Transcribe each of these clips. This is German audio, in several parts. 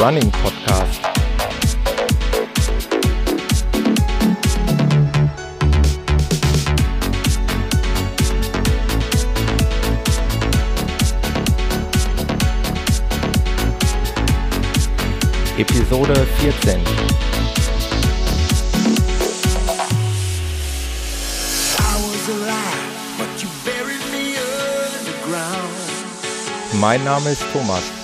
Running Podcast. Episode 14. Mein Name ist Thomas.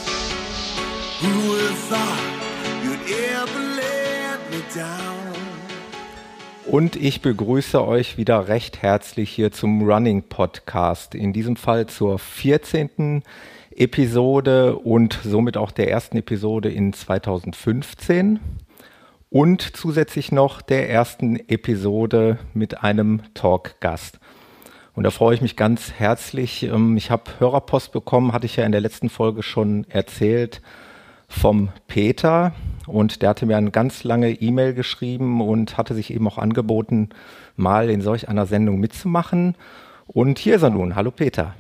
Und ich begrüße euch wieder recht herzlich hier zum Running Podcast. In diesem Fall zur 14. Episode und somit auch der ersten Episode in 2015. Und zusätzlich noch der ersten Episode mit einem Talkgast. Und da freue ich mich ganz herzlich. Ähm, ich habe Hörerpost bekommen, hatte ich ja in der letzten Folge schon erzählt, vom Peter. Und der hatte mir eine ganz lange E-Mail geschrieben und hatte sich eben auch angeboten, mal in solch einer Sendung mitzumachen. Und hier ist er nun. Hallo Peter.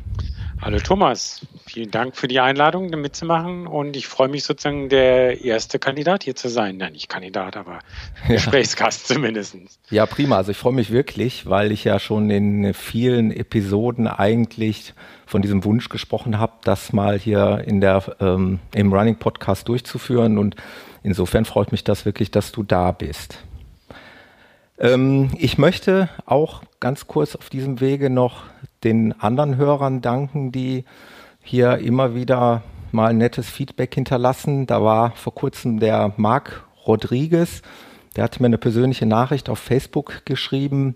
Hallo Thomas, vielen Dank für die Einladung, mitzumachen und ich freue mich sozusagen, der erste Kandidat hier zu sein. Nein, nicht Kandidat, aber Gesprächsgast ja. zumindest. Ja, prima. Also ich freue mich wirklich, weil ich ja schon in vielen Episoden eigentlich von diesem Wunsch gesprochen habe, das mal hier in der, ähm, im Running Podcast durchzuführen und insofern freut mich das wirklich, dass du da bist. Ähm, ich möchte auch ganz kurz auf diesem Wege noch den anderen Hörern danken, die hier immer wieder mal nettes Feedback hinterlassen. Da war vor kurzem der Marc Rodriguez, der hatte mir eine persönliche Nachricht auf Facebook geschrieben,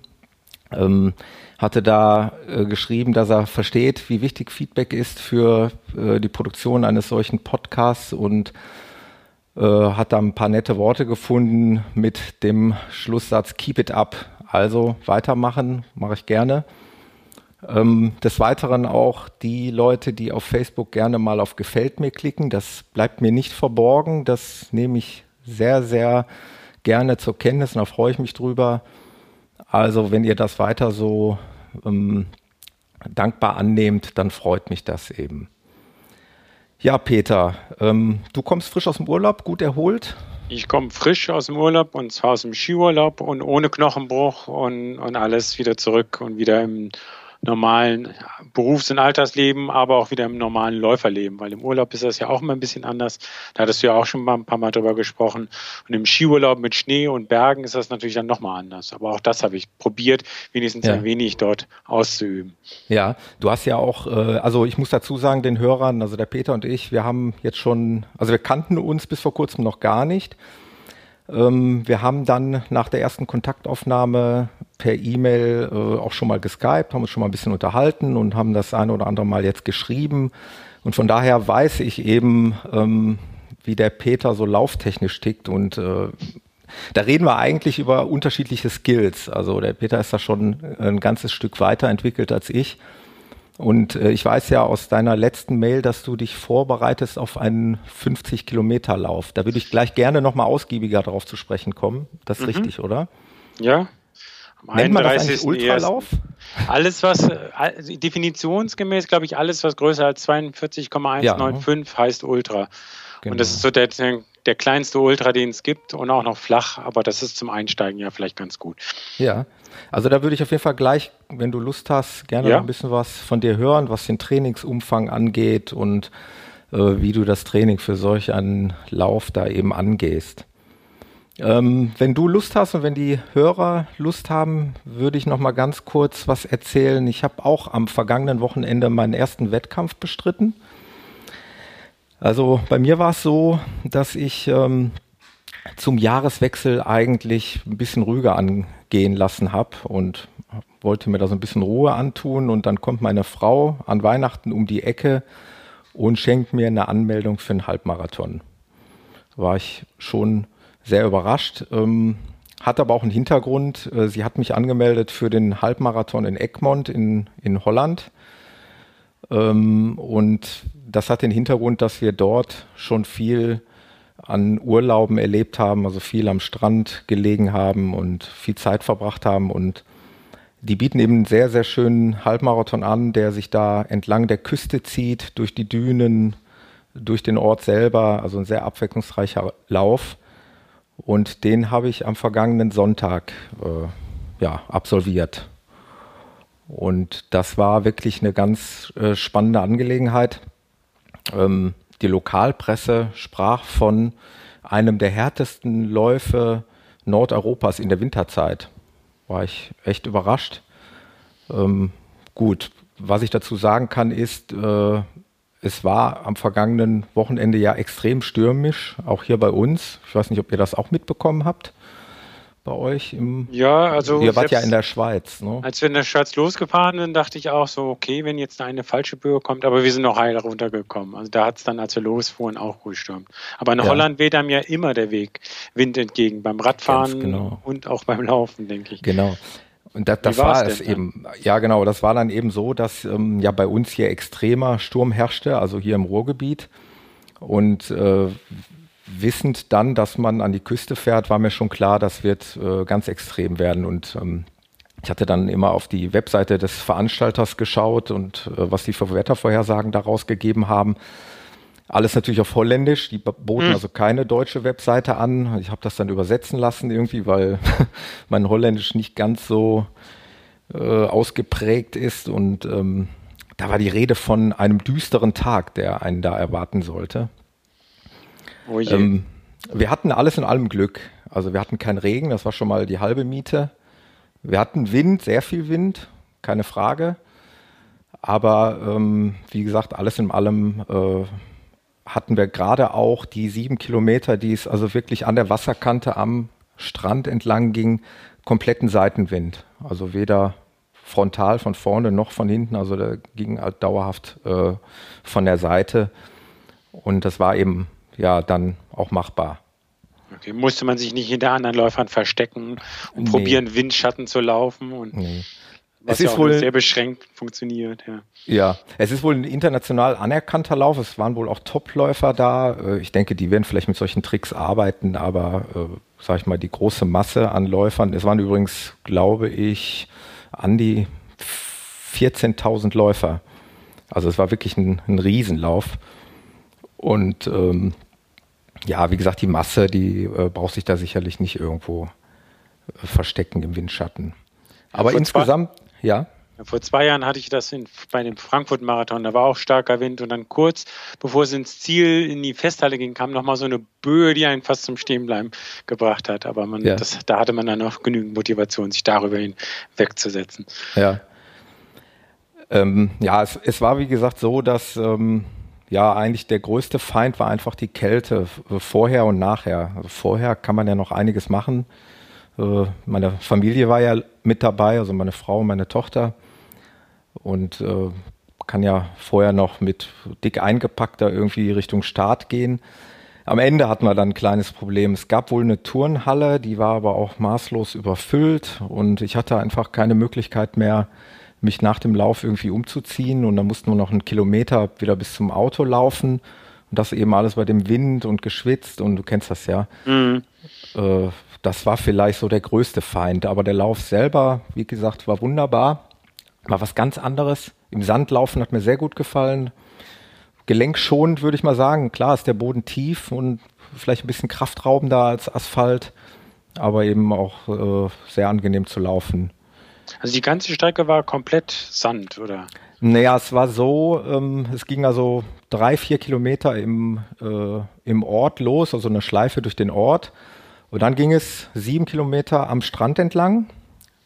ähm, hatte da äh, geschrieben, dass er versteht, wie wichtig Feedback ist für äh, die Produktion eines solchen Podcasts und äh, hat da ein paar nette Worte gefunden mit dem Schlusssatz Keep it up. Also weitermachen, mache ich gerne. Ähm, des Weiteren auch die Leute, die auf Facebook gerne mal auf Gefällt mir klicken. Das bleibt mir nicht verborgen. Das nehme ich sehr, sehr gerne zur Kenntnis und da freue ich mich drüber. Also wenn ihr das weiter so ähm, dankbar annehmt, dann freut mich das eben. Ja, Peter, ähm, du kommst frisch aus dem Urlaub, gut erholt. Ich komme frisch aus dem Urlaub und zwar aus dem Skiurlaub und ohne Knochenbruch und, und alles wieder zurück und wieder im normalen Berufs- und Altersleben, aber auch wieder im normalen Läuferleben, weil im Urlaub ist das ja auch immer ein bisschen anders. Da hattest du ja auch schon mal ein paar Mal drüber gesprochen. Und im Skiurlaub mit Schnee und Bergen ist das natürlich dann nochmal anders. Aber auch das habe ich probiert, wenigstens ja. ein wenig dort auszuüben. Ja, du hast ja auch, äh, also ich muss dazu sagen, den Hörern, also der Peter und ich, wir haben jetzt schon, also wir kannten uns bis vor kurzem noch gar nicht. Ähm, wir haben dann nach der ersten Kontaktaufnahme per E-Mail äh, auch schon mal geskypt, haben uns schon mal ein bisschen unterhalten und haben das eine oder andere Mal jetzt geschrieben. Und von daher weiß ich eben, ähm, wie der Peter so lauftechnisch tickt und äh, da reden wir eigentlich über unterschiedliche Skills. Also der Peter ist da schon ein ganzes Stück weiterentwickelt als ich. Und äh, ich weiß ja aus deiner letzten Mail, dass du dich vorbereitest auf einen 50 Kilometer Lauf. Da würde ich gleich gerne nochmal ausgiebiger darauf zu sprechen kommen. Das ist mhm. richtig, oder? Ja. Am Nennt man das eigentlich Ultralauf? Alles, was, äh, definitionsgemäß, glaube ich, alles, was größer als 42,195 ja. heißt Ultra. Genau. Und das ist so der, der kleinste Ultra, den es gibt und auch noch flach, aber das ist zum Einsteigen ja vielleicht ganz gut. Ja, also da würde ich auf jeden Fall gleich, wenn du Lust hast, gerne ja. ein bisschen was von dir hören, was den Trainingsumfang angeht und äh, wie du das Training für solch einen Lauf da eben angehst. Ähm, wenn du Lust hast und wenn die Hörer Lust haben, würde ich noch mal ganz kurz was erzählen. Ich habe auch am vergangenen Wochenende meinen ersten Wettkampf bestritten. Also bei mir war es so, dass ich ähm, zum Jahreswechsel eigentlich ein bisschen ruhiger angehen lassen habe und wollte mir da so ein bisschen Ruhe antun und dann kommt meine Frau an Weihnachten um die Ecke und schenkt mir eine Anmeldung für einen Halbmarathon. Da war ich schon sehr überrascht, ähm, hat aber auch einen Hintergrund. Äh, sie hat mich angemeldet für den Halbmarathon in Egmont in, in Holland. Ähm, und das hat den Hintergrund, dass wir dort schon viel an Urlauben erlebt haben, also viel am Strand gelegen haben und viel Zeit verbracht haben. Und die bieten eben einen sehr, sehr schönen Halbmarathon an, der sich da entlang der Küste zieht, durch die Dünen, durch den Ort selber, also ein sehr abwechslungsreicher Lauf. Und den habe ich am vergangenen Sonntag äh, ja, absolviert. Und das war wirklich eine ganz äh, spannende Angelegenheit. Ähm, die Lokalpresse sprach von einem der härtesten Läufe Nordeuropas in der Winterzeit. War ich echt überrascht. Ähm, gut, was ich dazu sagen kann, ist, äh, es war am vergangenen Wochenende ja extrem stürmisch, auch hier bei uns. Ich weiß nicht, ob ihr das auch mitbekommen habt bei euch im. Ja, also. Ihr wart ja in der Schweiz, ne? Als wir in der Schweiz losgefahren sind, dachte ich auch so, okay, wenn jetzt eine falsche Böe kommt, aber wir sind noch heil runtergekommen. Also da hat es dann, als wir losfuhren, auch gestürmt. Aber in ja. Holland weht einem ja immer der Weg Wind entgegen, beim Radfahren genau. und auch beim Laufen, denke ich. Genau. Und das, das war es eben. Ja, genau. Das war dann eben so, dass ähm, ja bei uns hier extremer Sturm herrschte, also hier im Ruhrgebiet. Und äh, wissend dann, dass man an die Küste fährt, war mir schon klar, das wird äh, ganz extrem werden. Und ähm, ich hatte dann immer auf die Webseite des Veranstalters geschaut und äh, was die für Wettervorhersagen daraus gegeben haben. Alles natürlich auf Holländisch. Die boten hm. also keine deutsche Webseite an. Ich habe das dann übersetzen lassen irgendwie, weil mein Holländisch nicht ganz so äh, ausgeprägt ist. Und ähm, da war die Rede von einem düsteren Tag, der einen da erwarten sollte. Oh ähm, wir hatten alles in allem Glück. Also wir hatten keinen Regen, das war schon mal die halbe Miete. Wir hatten Wind, sehr viel Wind, keine Frage. Aber ähm, wie gesagt, alles in allem äh, hatten wir gerade auch die sieben Kilometer, die es also wirklich an der Wasserkante am Strand entlang ging, kompletten Seitenwind. Also weder frontal von vorne noch von hinten, also der ging halt dauerhaft äh, von der Seite. Und das war eben ja dann auch machbar. Okay, musste man sich nicht hinter anderen Läufern verstecken und nee. probieren, Windschatten zu laufen und nee. Was es ist ja wohl sehr beschränkt funktioniert, ja. Ja, es ist wohl ein international anerkannter Lauf. Es waren wohl auch Topläufer da. Äh, ich denke, die werden vielleicht mit solchen Tricks arbeiten, aber äh, sag ich mal, die große Masse an Läufern, es waren übrigens, glaube ich, an die 14.000 Läufer. Also es war wirklich ein, ein Riesenlauf. Und ähm, ja, wie gesagt, die Masse, die äh, braucht sich da sicherlich nicht irgendwo äh, verstecken im Windschatten. Aber insgesamt, ja. Vor zwei Jahren hatte ich das in, bei dem Frankfurt-Marathon, da war auch starker Wind und dann kurz bevor es ins Ziel in die Festhalle ging, kam nochmal so eine Böe, die einen fast zum Stehenbleiben gebracht hat. Aber man, ja. das, da hatte man dann noch genügend Motivation, sich darüber hinwegzusetzen. Ja. Ähm, ja, es, es, war wie gesagt so, dass ähm, ja eigentlich der größte Feind war einfach die Kälte vorher und nachher. Also vorher kann man ja noch einiges machen äh, meine Familie war ja mit dabei, also meine Frau und meine Tochter. Und äh, kann ja vorher noch mit dick eingepackter irgendwie Richtung Start gehen. Am Ende hatten wir dann ein kleines Problem. Es gab wohl eine Turnhalle, die war aber auch maßlos überfüllt und ich hatte einfach keine Möglichkeit mehr, mich nach dem Lauf irgendwie umzuziehen und dann mussten wir noch einen Kilometer wieder bis zum Auto laufen und das eben alles bei dem Wind und geschwitzt und du kennst das ja. Mhm. Äh, das war vielleicht so der größte Feind. Aber der Lauf selber, wie gesagt, war wunderbar. War was ganz anderes. Im Sandlaufen hat mir sehr gut gefallen. Gelenkschonend würde ich mal sagen. Klar ist der Boden tief und vielleicht ein bisschen kraftraubender als Asphalt, aber eben auch äh, sehr angenehm zu laufen. Also die ganze Strecke war komplett Sand, oder? Naja, es war so, ähm, es ging also drei, vier Kilometer im, äh, im Ort los, also eine Schleife durch den Ort. Und dann ging es sieben Kilometer am Strand entlang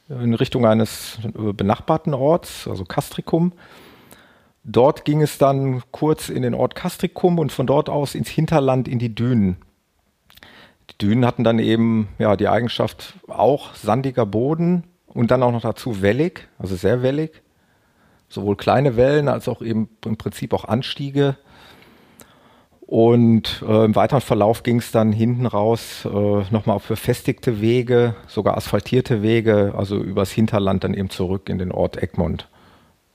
in Richtung eines äh, benachbarten Orts, also Castricum. Dort ging es dann kurz in den Ort Castricum und von dort aus ins Hinterland in die Dünen. Die Dünen hatten dann eben ja die Eigenschaft auch sandiger Boden und dann auch noch dazu wellig, also sehr wellig. Sowohl kleine Wellen als auch eben im Prinzip auch Anstiege. Und äh, im weiteren Verlauf ging es dann hinten raus äh, nochmal auf befestigte Wege, sogar asphaltierte Wege, also übers Hinterland dann eben zurück in den Ort Egmont.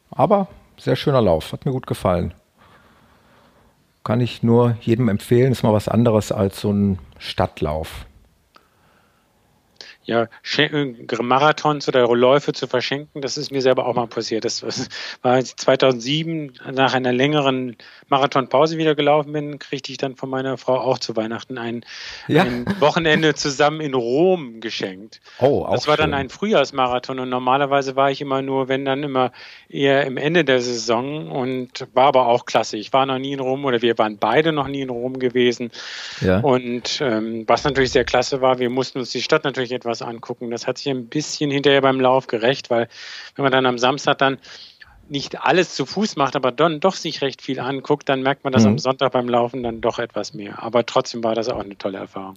Aber sehr schöner Lauf, hat mir gut gefallen. Kann ich nur jedem empfehlen, ist mal was anderes als so ein Stadtlauf. Ja, Marathons oder Läufe zu verschenken. Das ist mir selber auch mal passiert. Das war 2007 nach einer längeren Marathonpause wieder gelaufen bin, kriegte ich dann von meiner Frau auch zu Weihnachten ein, ja. ein Wochenende zusammen in Rom geschenkt. Oh, auch Das war schön. dann ein Frühjahrsmarathon und normalerweise war ich immer nur, wenn dann immer eher im Ende der Saison und war aber auch klasse. Ich war noch nie in Rom oder wir waren beide noch nie in Rom gewesen. Ja. Und ähm, was natürlich sehr klasse war, wir mussten uns die Stadt natürlich etwas angucken. Das hat sich ein bisschen hinterher beim Lauf gerecht, weil wenn man dann am Samstag dann nicht alles zu Fuß macht, aber dann doch sich recht viel anguckt, dann merkt man das mhm. am Sonntag beim Laufen dann doch etwas mehr. Aber trotzdem war das auch eine tolle Erfahrung.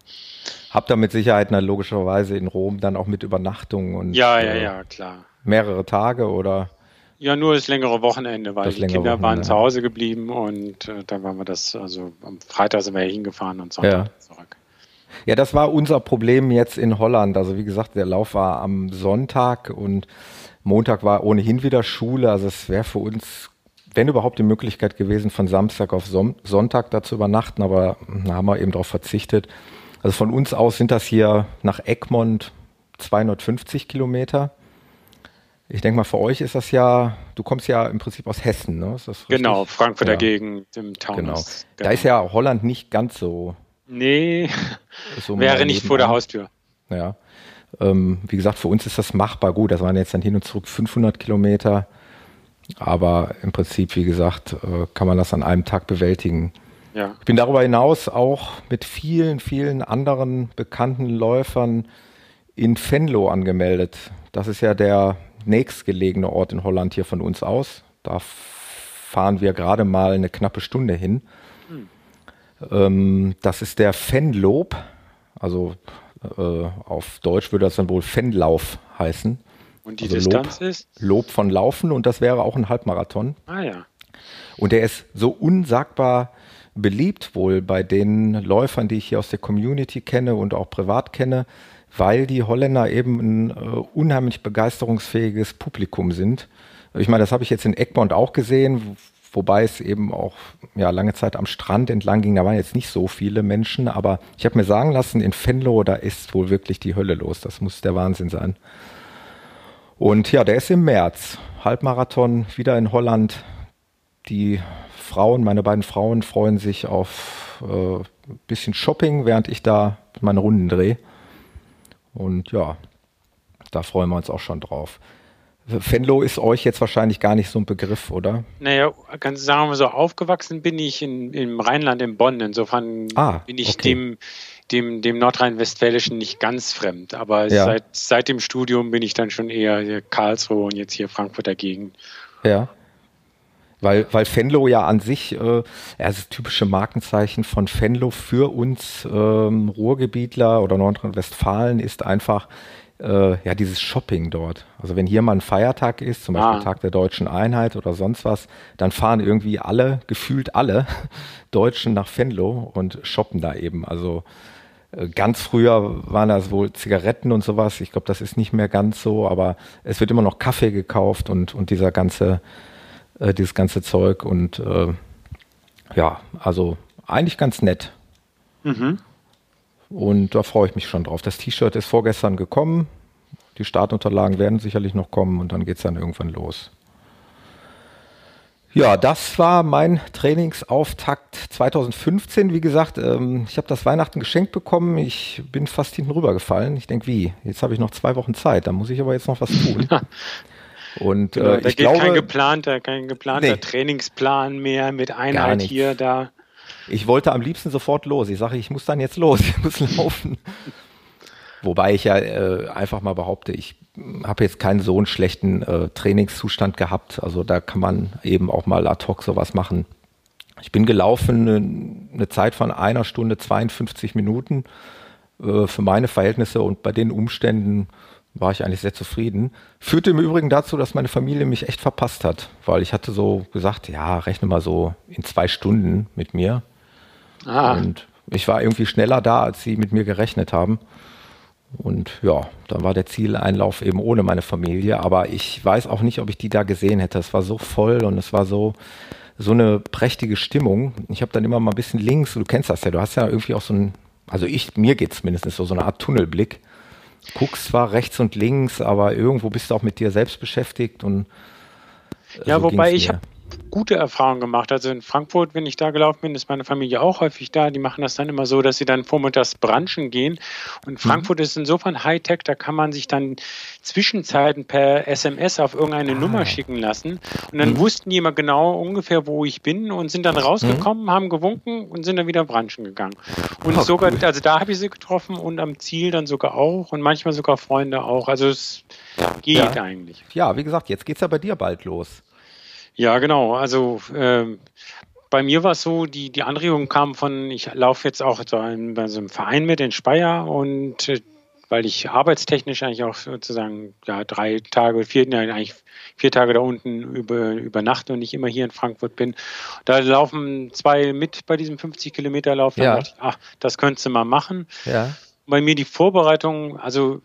Habt ihr mit Sicherheit na, logischerweise in Rom dann auch mit Übernachtung und ja, ja, äh, ja, klar. mehrere Tage oder? Ja, nur das längere Wochenende, weil das die Kinder Wochenende. waren zu Hause geblieben und äh, dann waren wir das, also am Freitag sind wir hingefahren und Sonntag ja. zurück. Ja, das war unser Problem jetzt in Holland. Also wie gesagt, der Lauf war am Sonntag und Montag war ohnehin wieder Schule. Also es wäre für uns, wenn überhaupt, die Möglichkeit gewesen, von Samstag auf Sonntag da zu übernachten, aber da haben wir eben darauf verzichtet. Also von uns aus sind das hier nach Egmont 250 Kilometer. Ich denke mal, für euch ist das ja, du kommst ja im Prinzip aus Hessen, ne? genau, Frankfurter ja. Gegend im Taunus. Genau. genau. Da ist ja Holland nicht ganz so. Nee, so wäre nicht vor der Haustür. Ja. Ähm, wie gesagt, für uns ist das machbar gut. Das waren jetzt dann hin und zurück 500 Kilometer. Aber im Prinzip, wie gesagt, äh, kann man das an einem Tag bewältigen. Ja. Ich bin darüber hinaus auch mit vielen, vielen anderen bekannten Läufern in Venlo angemeldet. Das ist ja der nächstgelegene Ort in Holland hier von uns aus. Da fahren wir gerade mal eine knappe Stunde hin. Hm. Ähm, das ist der Fenlob, also äh, auf Deutsch würde das dann wohl Fenlauf heißen. Und die also Distanz Lob, ist? Lob von Laufen und das wäre auch ein Halbmarathon. Ah ja. Und der ist so unsagbar beliebt wohl bei den Läufern, die ich hier aus der Community kenne und auch privat kenne, weil die Holländer eben ein äh, unheimlich begeisterungsfähiges Publikum sind. Ich meine, das habe ich jetzt in Egmont auch gesehen, wobei es eben auch ja, lange Zeit am Strand entlang ging. Da waren jetzt nicht so viele Menschen, aber ich habe mir sagen lassen, in Venlo, da ist wohl wirklich die Hölle los. Das muss der Wahnsinn sein. Und ja, der ist im März. Halbmarathon wieder in Holland. Die Frauen, meine beiden Frauen freuen sich auf äh, ein bisschen Shopping, während ich da meine Runden drehe. Und ja, da freuen wir uns auch schon drauf. Venlo ist euch jetzt wahrscheinlich gar nicht so ein Begriff, oder? Naja, ganz sagen wir so, aufgewachsen bin ich in, im Rheinland, in Bonn. Insofern ah, bin ich okay. dem, dem, dem Nordrhein-Westfälischen nicht ganz fremd. Aber ja. seit, seit dem Studium bin ich dann schon eher Karlsruhe und jetzt hier Frankfurter Gegend. Ja. Weil, weil Fenlo ja an sich, äh, das typische Markenzeichen von Fenlo für uns ähm, Ruhrgebietler oder Nordrhein-Westfalen ist einfach äh, ja dieses Shopping dort. Also wenn hier mal ein Feiertag ist, zum Beispiel ah. Tag der Deutschen Einheit oder sonst was, dann fahren irgendwie alle, gefühlt alle Deutschen nach Fenlo und shoppen da eben. Also äh, Ganz früher waren das wohl Zigaretten und sowas. Ich glaube, das ist nicht mehr ganz so, aber es wird immer noch Kaffee gekauft und, und dieser ganze äh, dieses ganze Zeug. Und äh, ja, also eigentlich ganz nett. Mhm. Und da freue ich mich schon drauf. Das T-Shirt ist vorgestern gekommen. Die Startunterlagen werden sicherlich noch kommen und dann geht es dann irgendwann los. Ja, das war mein Trainingsauftakt 2015. Wie gesagt, ähm, ich habe das Weihnachten geschenkt bekommen. Ich bin fast hinten rübergefallen. Ich denke, wie? Jetzt habe ich noch zwei Wochen Zeit. Da muss ich aber jetzt noch was tun. Und genau, äh, da ich geht glaube, kein geplanter, kein geplanter nee, Trainingsplan mehr mit Einheit hier da. Ich wollte am liebsten sofort los. Ich sage, ich muss dann jetzt los, ich muss laufen. Wobei ich ja äh, einfach mal behaupte, ich habe jetzt keinen so einen schlechten äh, Trainingszustand gehabt. Also da kann man eben auch mal ad hoc sowas machen. Ich bin gelaufen eine, eine Zeit von einer Stunde 52 Minuten äh, für meine Verhältnisse und bei den Umständen war ich eigentlich sehr zufrieden. Führte im Übrigen dazu, dass meine Familie mich echt verpasst hat, weil ich hatte so gesagt, ja, rechne mal so in zwei Stunden mit mir. Ah. Und ich war irgendwie schneller da, als sie mit mir gerechnet haben. Und ja, dann war der Zieleinlauf eben ohne meine Familie. Aber ich weiß auch nicht, ob ich die da gesehen hätte. Es war so voll und es war so, so eine prächtige Stimmung. Ich habe dann immer mal ein bisschen links, du kennst das ja, du hast ja irgendwie auch so ein, also ich, mir geht es mindestens so, so eine Art Tunnelblick guckst zwar rechts und links, aber irgendwo bist du auch mit dir selbst beschäftigt und ja, so wobei ich habe gute Erfahrungen gemacht. Also in Frankfurt, wenn ich da gelaufen bin, ist meine Familie auch häufig da. Die machen das dann immer so, dass sie dann vormittags branchen gehen. Und mhm. Frankfurt mhm. ist insofern Hightech, da kann man sich dann Zwischenzeiten per SMS auf irgendeine ah. Nummer schicken lassen. Und dann mhm. wussten die immer genau ungefähr, wo ich bin und sind dann rausgekommen, mhm. haben gewunken und sind dann wieder branchen gegangen. Und oh, sogar, cool. also da habe ich sie getroffen und am Ziel dann sogar auch und manchmal sogar Freunde auch. Also es geht ja. eigentlich. Ja, wie gesagt, jetzt geht es ja bei dir bald los. Ja, genau. Also ähm, bei mir war es so, die, die Anregung kam von, ich laufe jetzt auch so in, bei so einem Verein mit in Speyer und äh, weil ich arbeitstechnisch eigentlich auch sozusagen ja, drei Tage, vier, ja, eigentlich vier Tage da unten über, übernachte und nicht immer hier in Frankfurt bin. Da laufen zwei mit bei diesem 50 Kilometer Lauf. Ja. Dachte ich, ach, das könntest du mal machen. Ja. Bei mir die Vorbereitung, also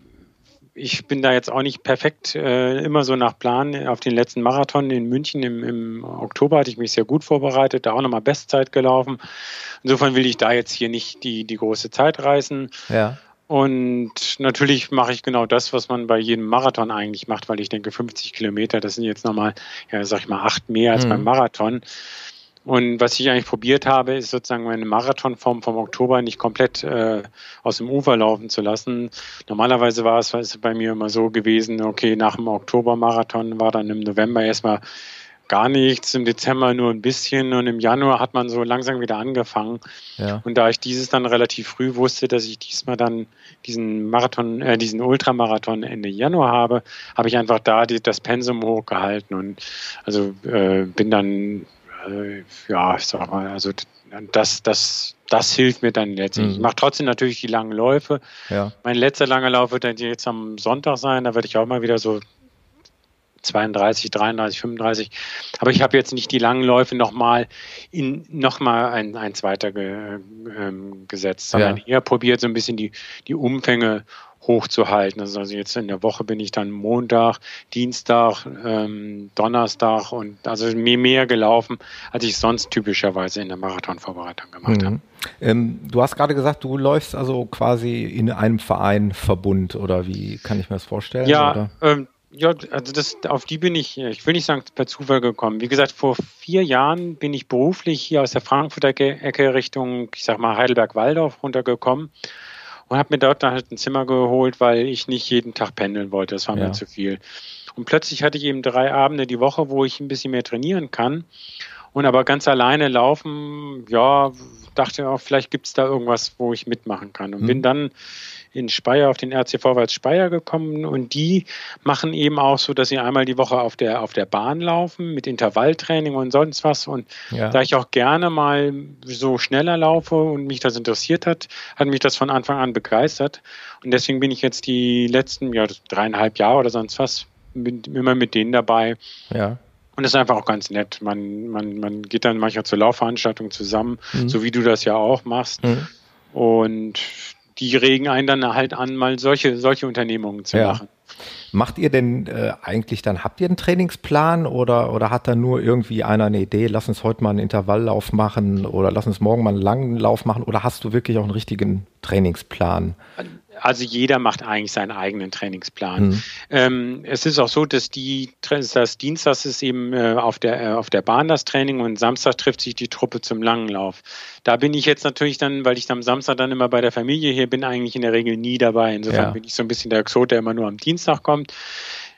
ich bin da jetzt auch nicht perfekt äh, immer so nach Plan. Auf den letzten Marathon in München im, im Oktober hatte ich mich sehr gut vorbereitet, da auch nochmal Bestzeit gelaufen. Insofern will ich da jetzt hier nicht die, die große Zeit reißen. Ja. Und natürlich mache ich genau das, was man bei jedem Marathon eigentlich macht, weil ich denke, 50 Kilometer, das sind jetzt nochmal, ja, sag ich mal, acht mehr als mhm. beim Marathon. Und was ich eigentlich probiert habe, ist sozusagen meine Marathonform vom Oktober nicht komplett äh, aus dem Ufer laufen zu lassen. Normalerweise war es, es bei mir immer so gewesen, okay, nach dem Oktobermarathon war dann im November erstmal gar nichts, im Dezember nur ein bisschen und im Januar hat man so langsam wieder angefangen. Ja. Und da ich dieses dann relativ früh wusste, dass ich diesmal dann diesen Marathon, äh, diesen Ultramarathon Ende Januar habe, habe ich einfach da die, das Pensum hochgehalten und also äh, bin dann ja, ich sag mal, also das, das, das hilft mir dann letztlich. Mhm. Ich mache trotzdem natürlich die langen Läufe. Ja. Mein letzter langer Lauf wird dann jetzt am Sonntag sein. Da werde ich auch mal wieder so 32, 33, 35. Aber ich habe jetzt nicht die langen Läufe nochmal in nochmal ein, ein zweiter ge, ähm, gesetzt, sondern ja. eher probiert so ein bisschen die, die Umfänge hochzuhalten. Also jetzt in der Woche bin ich dann Montag, Dienstag, ähm, Donnerstag und also mehr, mehr gelaufen, als ich sonst typischerweise in der Marathonvorbereitung gemacht mhm. habe. Ähm, du hast gerade gesagt, du läufst also quasi in einem Verein Verbund oder wie kann ich mir das vorstellen? Ja, ähm, ja, also das, auf die bin ich, ich will nicht sagen, per Zufall gekommen. Wie gesagt, vor vier Jahren bin ich beruflich hier aus der Frankfurter Ecke Richtung, ich sag mal, Heidelberg-Waldorf runtergekommen und habe mir dort dann halt ein Zimmer geholt, weil ich nicht jeden Tag pendeln wollte. Das war ja. mir zu viel. Und plötzlich hatte ich eben drei Abende die Woche, wo ich ein bisschen mehr trainieren kann. Und aber ganz alleine laufen, ja, dachte auch, vielleicht gibt es da irgendwas, wo ich mitmachen kann. Und mhm. bin dann in Speyer auf den RC Vorwärts Speyer gekommen und die machen eben auch so, dass sie einmal die Woche auf der, auf der Bahn laufen mit Intervalltraining und sonst was. Und ja. da ich auch gerne mal so schneller laufe und mich das interessiert hat, hat mich das von Anfang an begeistert. Und deswegen bin ich jetzt die letzten ja, dreieinhalb Jahre oder sonst was mit, immer mit denen dabei. Ja. Und das ist einfach auch ganz nett. Man, man, man geht dann manchmal zur Laufveranstaltung zusammen, mhm. so wie du das ja auch machst. Mhm. Und die regen einen dann halt an, mal solche, solche Unternehmungen zu ja. machen. Macht ihr denn äh, eigentlich dann, habt ihr einen Trainingsplan oder, oder hat da nur irgendwie einer eine Idee, lass uns heute mal einen Intervalllauf machen oder lass uns morgen mal einen langen Lauf machen oder hast du wirklich auch einen richtigen Trainingsplan? Also jeder macht eigentlich seinen eigenen Trainingsplan. Mhm. Ähm, es ist auch so, dass die das Dienstags ist eben äh, auf der äh, auf der Bahn das Training und Samstag trifft sich die Truppe zum langen Lauf. Da bin ich jetzt natürlich dann, weil ich am Samstag dann immer bei der Familie hier bin, eigentlich in der Regel nie dabei. Insofern ja. bin ich so ein bisschen der Exot, der immer nur am Dienstag kommt.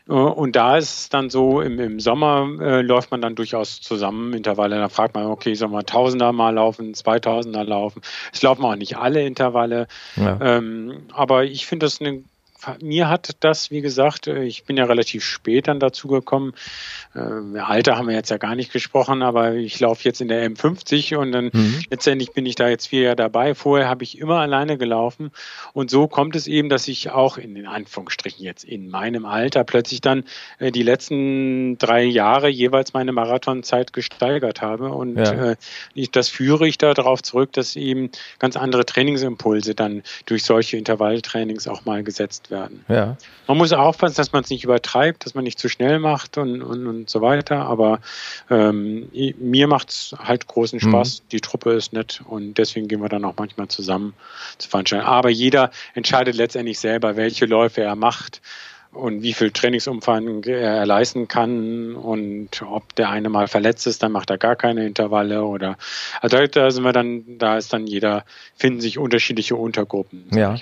Äh, und da ist es dann so, im, im Sommer äh, läuft man dann durchaus zusammen Intervalle. Da fragt man, okay, soll man Tausender mal laufen, Zweitausender laufen. Es laufen auch nicht alle Intervalle. Ja. Ähm, aber ich finde das eine mir hat das, wie gesagt, äh, ich bin ja relativ spät dann dazu gekommen. Äh, Alter haben wir jetzt ja gar nicht gesprochen, aber ich laufe jetzt in der M50 und dann mhm. letztendlich bin ich da jetzt vier Jahre dabei. Vorher habe ich immer alleine gelaufen und so kommt es eben, dass ich auch in den Anführungsstrichen jetzt in meinem Alter plötzlich dann äh, die letzten drei Jahre jeweils meine Marathonzeit gesteigert habe und ja. äh, ich, das führe ich da darauf zurück, dass eben ganz andere Trainingsimpulse dann durch solche Intervalltrainings auch mal gesetzt gemacht werden. Ja. Man muss aufpassen, dass man es nicht übertreibt, dass man nicht zu schnell macht und, und, und so weiter. Aber ähm, mir macht es halt großen mhm. Spaß. Mhm. Die Truppe ist nett und deswegen gehen wir dann auch manchmal zusammen zu veranstalten. Aber jeder entscheidet letztendlich selber, welche Läufe er macht und wie viel Trainingsumfang er leisten kann und ob der eine mal verletzt ist, dann macht er gar keine Intervalle oder also da sind wir dann, da ist dann jeder, finden sich unterschiedliche Untergruppen. Ja.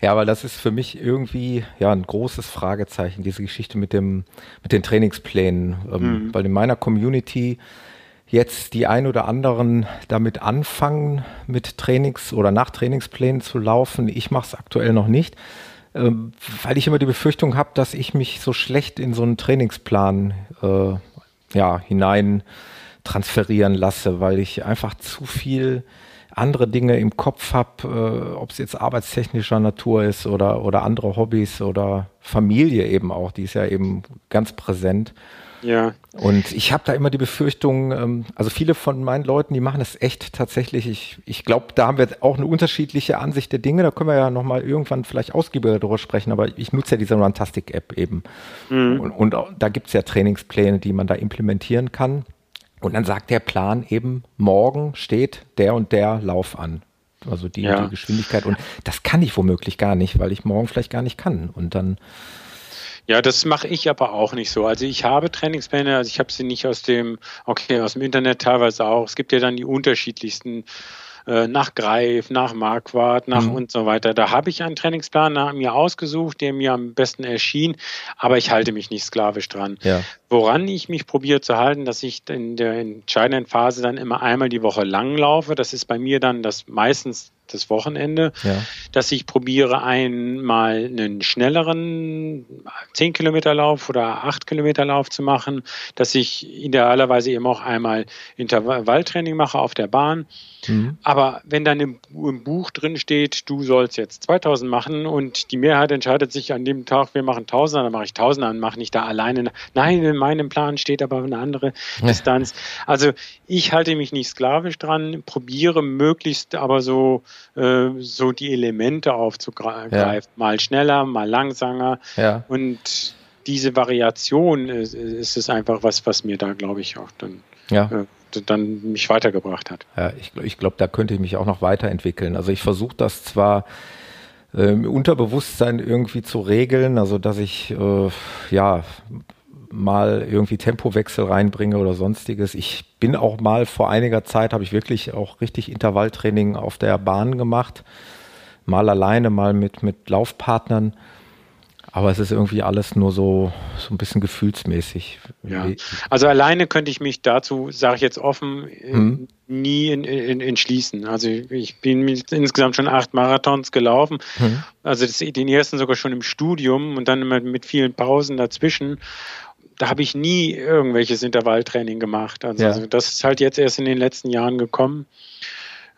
Ja, aber das ist für mich irgendwie ja ein großes Fragezeichen, diese Geschichte mit dem, mit den Trainingsplänen. Ähm, mhm. Weil in meiner Community jetzt die ein oder anderen damit anfangen, mit Trainings- oder nach Trainingsplänen zu laufen. Ich mache es aktuell noch nicht. Ähm, weil ich immer die Befürchtung habe, dass ich mich so schlecht in so einen Trainingsplan äh, ja, hinein transferieren lasse, weil ich einfach zu viel andere Dinge im Kopf habe, äh, ob es jetzt arbeitstechnischer Natur ist oder, oder andere Hobbys oder Familie eben auch, die ist ja eben ganz präsent. Ja. Und ich habe da immer die Befürchtung, ähm, also viele von meinen Leuten, die machen es echt tatsächlich. Ich, ich glaube, da haben wir auch eine unterschiedliche Ansicht der Dinge. Da können wir ja nochmal irgendwann vielleicht ausgiebiger darüber sprechen, aber ich nutze ja diese Runtastic-App eben. Mhm. Und, und da gibt es ja Trainingspläne, die man da implementieren kann. Und dann sagt der Plan eben, morgen steht der und der Lauf an. Also die, ja. die Geschwindigkeit. Und das kann ich womöglich gar nicht, weil ich morgen vielleicht gar nicht kann. Und dann ja, das mache ich aber auch nicht so. Also ich habe Trainingspläne, also ich habe sie nicht aus dem, okay, aus dem Internet teilweise auch. Es gibt ja dann die unterschiedlichsten äh, nach Greif, nach Marquardt, nach mhm. und so weiter. Da habe ich einen Trainingsplan nach mir ausgesucht, der mir am besten erschien, aber ich halte mich nicht sklavisch dran. Ja. Woran ich mich probiere zu halten, dass ich in der entscheidenden Phase dann immer einmal die Woche lang laufe. Das ist bei mir dann das meistens das Wochenende, ja. dass ich probiere einmal einen schnelleren 10 Kilometer Lauf oder 8 Kilometer Lauf zu machen, dass ich idealerweise eben auch einmal Intervalltraining mache auf der Bahn. Mhm. Aber wenn dann im, im, Buch drin steht, du sollst jetzt 2000 machen und die Mehrheit entscheidet sich an dem Tag, wir machen 1000, dann mache ich 1000 und mache nicht da alleine. Nein, in meinem Plan steht aber eine andere ja. Distanz. Also ich halte mich nicht sklavisch dran, probiere möglichst aber so äh, so die Elemente aufzugreifen. Ja. Mal schneller, mal langsamer. Ja. Und diese Variation ist, ist es einfach was, was mir da, glaube ich, auch dann, ja. äh, dann mich weitergebracht hat. Ja, ich, ich glaube, da könnte ich mich auch noch weiterentwickeln. Also ich versuche das zwar im ähm, Unterbewusstsein irgendwie zu regeln, also dass ich äh, ja mal irgendwie Tempowechsel reinbringe oder sonstiges. Ich bin auch mal vor einiger Zeit, habe ich wirklich auch richtig Intervalltraining auf der Bahn gemacht. Mal alleine, mal mit, mit Laufpartnern. Aber es ist irgendwie alles nur so, so ein bisschen gefühlsmäßig. Ja. Also alleine könnte ich mich dazu, sage ich jetzt offen, hm. nie in, in, entschließen. Also ich bin insgesamt schon acht Marathons gelaufen. Hm. Also das, den ersten sogar schon im Studium und dann immer mit vielen Pausen dazwischen da habe ich nie irgendwelches Intervalltraining gemacht. Also, ja. das ist halt jetzt erst in den letzten Jahren gekommen.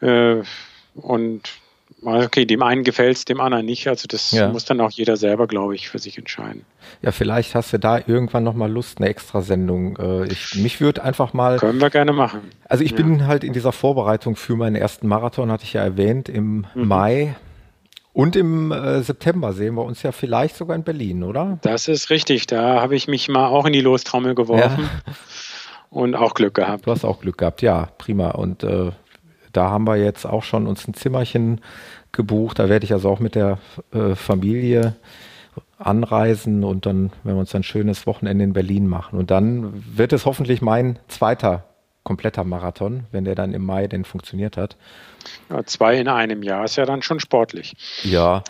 Äh, und okay, dem einen gefällt es, dem anderen nicht. Also das ja. muss dann auch jeder selber, glaube ich, für sich entscheiden. Ja, vielleicht hast du da irgendwann nochmal Lust, eine Extrasendung. Äh, ich, mich würde einfach mal. Können wir gerne machen. Also ich ja. bin halt in dieser Vorbereitung für meinen ersten Marathon, hatte ich ja erwähnt, im mhm. Mai und im äh, September sehen wir uns ja vielleicht sogar in Berlin, oder? Das ist richtig. Da habe ich mich mal auch in die Lostrommel geworfen ja. und auch Glück gehabt. Du hast auch Glück gehabt, ja, prima. Und äh, da haben wir jetzt auch schon uns ein Zimmerchen gebucht. Da werde ich also auch mit der äh, Familie anreisen und dann werden wir uns ein schönes Wochenende in Berlin machen. Und dann wird es hoffentlich mein zweiter kompletter Marathon, wenn der dann im Mai denn funktioniert hat. Ja, zwei in einem Jahr ist ja dann schon sportlich. Ja,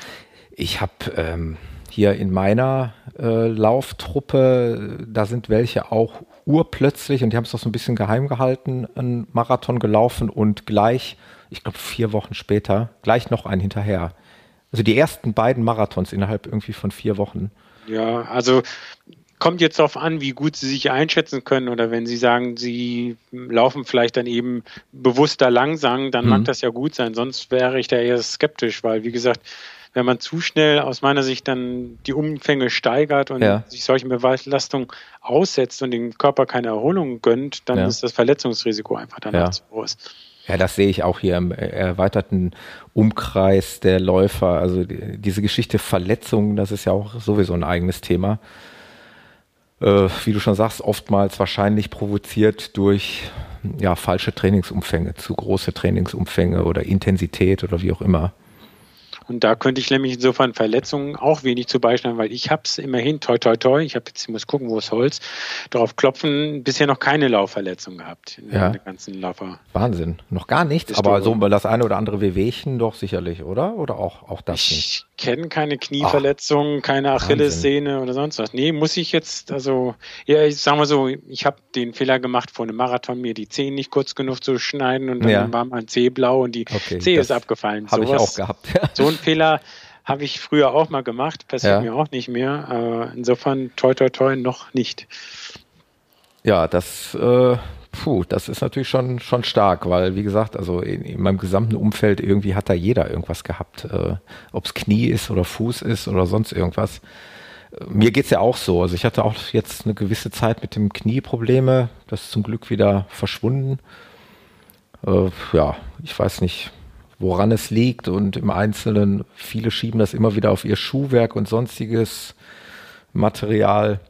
ich habe ähm, hier in meiner äh, Lauftruppe, da sind welche auch urplötzlich, und die haben es doch so ein bisschen geheim gehalten, einen Marathon gelaufen und gleich, ich glaube vier Wochen später, gleich noch einen hinterher. Also die ersten beiden Marathons innerhalb irgendwie von vier Wochen. Ja, also kommt jetzt darauf an, wie gut Sie sich einschätzen können oder wenn Sie sagen, Sie laufen vielleicht dann eben bewusster langsam, dann mhm. mag das ja gut sein. Sonst wäre ich da eher skeptisch, weil wie gesagt, wenn man zu schnell aus meiner Sicht dann die Umfänge steigert und ja. sich solchen Belastung aussetzt und dem Körper keine Erholung gönnt, dann ja. ist das Verletzungsrisiko einfach danach ja. zu groß. Ja, das sehe ich auch hier im erweiterten Umkreis der Läufer. Also die, diese Geschichte Verletzungen, das ist ja auch sowieso ein eigenes Thema. Äh, wie du schon sagst, oftmals wahrscheinlich provoziert durch ja, falsche Trainingsumfänge, zu große Trainingsumfänge oder Intensität oder wie auch immer. Und da könnte ich nämlich insofern Verletzungen auch wenig zu beisteuern, weil ich habe es immerhin, toi toi toi, ich habe jetzt, ich muss gucken, wo es Holz, darauf klopfen, bisher noch keine Laufverletzung gehabt in Ja. der ganzen Laufer. Wahnsinn. Noch gar nichts, aber so das eine oder andere Wehwehchen doch sicherlich, oder? Oder auch, auch das nicht? Kenne keine Knieverletzung, keine Achillessehne oder sonst was. Nee, muss ich jetzt, also, ja, ich sag mal so, ich habe den Fehler gemacht, vor einem Marathon mir die Zehen nicht kurz genug zu schneiden und dann Ja. war mein Zeh blau und die Okay, Zehe ist abgefallen. Habe ich auch gehabt. Ja. So einen Fehler habe ich früher auch mal gemacht, passiert Ja. mir auch nicht mehr. Äh, insofern toi toi toi noch nicht. Ja, das, äh, puh, das ist natürlich schon, schon stark, weil, wie gesagt, also in, in meinem gesamten Umfeld irgendwie hat da jeder irgendwas gehabt. Äh, Ob es Knie ist oder Fuß ist oder sonst irgendwas. Mir geht's ja auch so. Also ich hatte auch jetzt eine gewisse Zeit mit dem Knie Probleme. Das ist zum Glück wieder verschwunden. Äh, ja, ich weiß nicht, woran es liegt und im Einzelnen, viele schieben das immer wieder auf ihr Schuhwerk und sonstiges Material.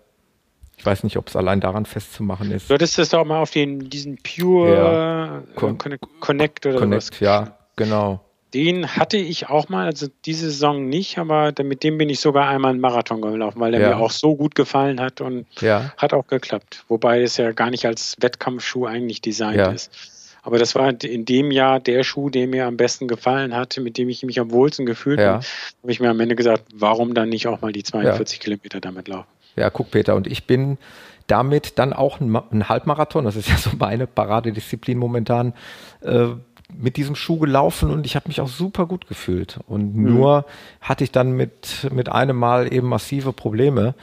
Ich weiß nicht, ob es allein daran festzumachen ist. Du hattest das doch mal auf den, diesen Pure Ja. äh, Con- Conne- Connect oder Connect, was. ja, genau. Den hatte ich auch mal, also diese Saison nicht, aber mit dem bin ich sogar einmal einen Marathon gelaufen, weil der Ja. mir auch so gut gefallen hat und Ja, hat auch geklappt. Wobei es ja gar nicht als Wettkampfschuh eigentlich designt ist. Aber das war in dem Jahr der Schuh, der mir am besten gefallen hatte, mit dem ich mich am wohlsten gefühlt habe. Habe ich mir am Ende gesagt, warum dann nicht auch mal die 42 Kilometer damit laufen? Ja, guck Peter, und ich bin damit dann auch ein, ein Halbmarathon, das ist ja so meine Paradedisziplin momentan, äh, mit diesem Schuh gelaufen und ich habe mich auch super gut gefühlt. Und nur hatte ich dann mit, mit einem Mal eben massive Probleme.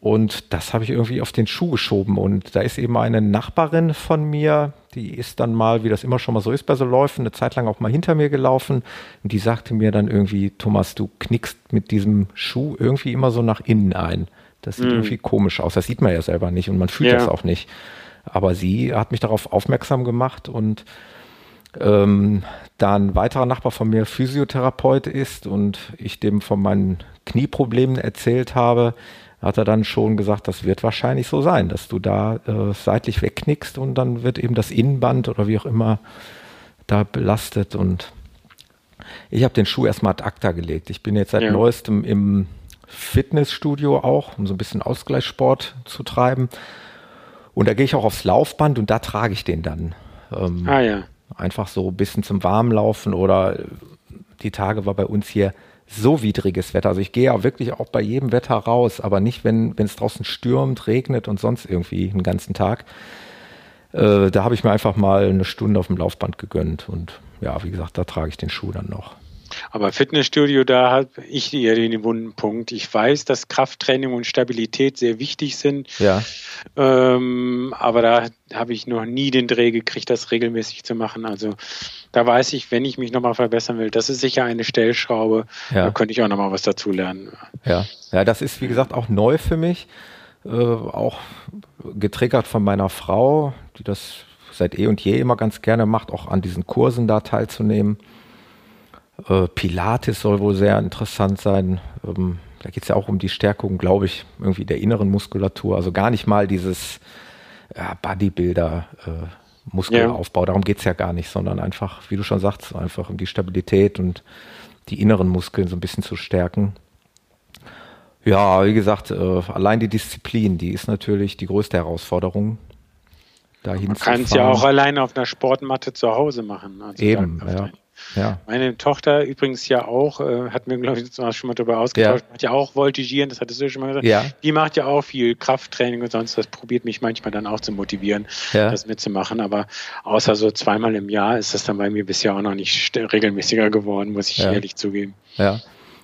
Und das habe ich irgendwie auf den Schuh geschoben. Und da ist eben eine Nachbarin von mir, die ist dann mal, wie das immer schon mal so ist bei so Läufen, eine Zeit lang auch mal hinter mir gelaufen. Und die sagte mir dann irgendwie, Thomas, du knickst mit diesem Schuh irgendwie immer so nach innen ein. Das sieht irgendwie komisch aus. Das sieht man ja selber nicht und man fühlt Ja. das auch nicht. Aber sie hat mich darauf aufmerksam gemacht und ähm, da ein weiterer Nachbar von mir Physiotherapeut ist und ich dem von meinen Knieproblemen erzählt habe, hat er dann schon gesagt, das wird wahrscheinlich so sein, dass du da äh, seitlich wegknickst und dann wird eben das Innenband oder wie auch immer da belastet und ich habe den Schuh erstmal ad acta gelegt. Ich bin jetzt seit Ja. neuestem im Fitnessstudio auch, um so ein bisschen Ausgleichssport zu treiben. Und da gehe ich auch aufs Laufband und da trage ich den dann. Ähm, Ah ja. Einfach so ein bisschen zum Warmlaufen oder äh, die Tage war bei uns hier so widriges Wetter. Also ich gehe ja wirklich auch bei jedem Wetter raus, aber nicht, wenn es draußen stürmt, regnet und sonst irgendwie den ganzen Tag. Äh, da habe ich mir einfach mal eine Stunde auf dem Laufband gegönnt und ja, wie gesagt, da trage ich den Schuh dann noch. Aber Fitnessstudio, da habe ich eher den wunden Punkt. Ich weiß, dass Krafttraining und Stabilität sehr wichtig sind, Ja, ähm, aber da habe ich noch nie den Dreh gekriegt, das regelmäßig zu machen. Also da weiß ich, wenn ich mich nochmal verbessern will, das ist sicher eine Stellschraube. Ja. Da könnte ich auch nochmal was dazu lernen. ja, ja, das ist wie gesagt auch neu für mich, äh, auch getriggert von meiner Frau, die das seit eh und je immer ganz gerne macht, auch an diesen Kursen da teilzunehmen. Äh, Pilates soll wohl sehr interessant sein. Ähm, da geht es ja auch um die Stärkung, glaube ich, irgendwie der inneren Muskulatur. Also gar nicht mal dieses ja, Bodybuilder. Äh, Muskelaufbau, darum geht es ja gar nicht, sondern einfach, wie du schon sagst, einfach um die Stabilität und die inneren Muskeln so ein bisschen zu stärken. Ja, wie gesagt, äh, allein die Disziplin, die ist natürlich die größte Herausforderung. Dahin Man kann es ja auch alleine auf einer Sportmatte zu Hause machen. Also Eben, ja. Ja. Meine Tochter übrigens ja auch, äh, hat mir, glaube ich, schon mal darüber ausgetauscht, macht ja auch Voltigieren, das hattest du ja schon mal gesagt. Ja. Die macht ja auch viel Krafttraining und sonst, das probiert mich manchmal dann auch zu motivieren, Ja. das mitzumachen. Aber außer so zweimal im Jahr ist das dann bei mir bisher auch noch nicht regelmäßiger geworden, muss ich Ja. ehrlich zugeben. Ja.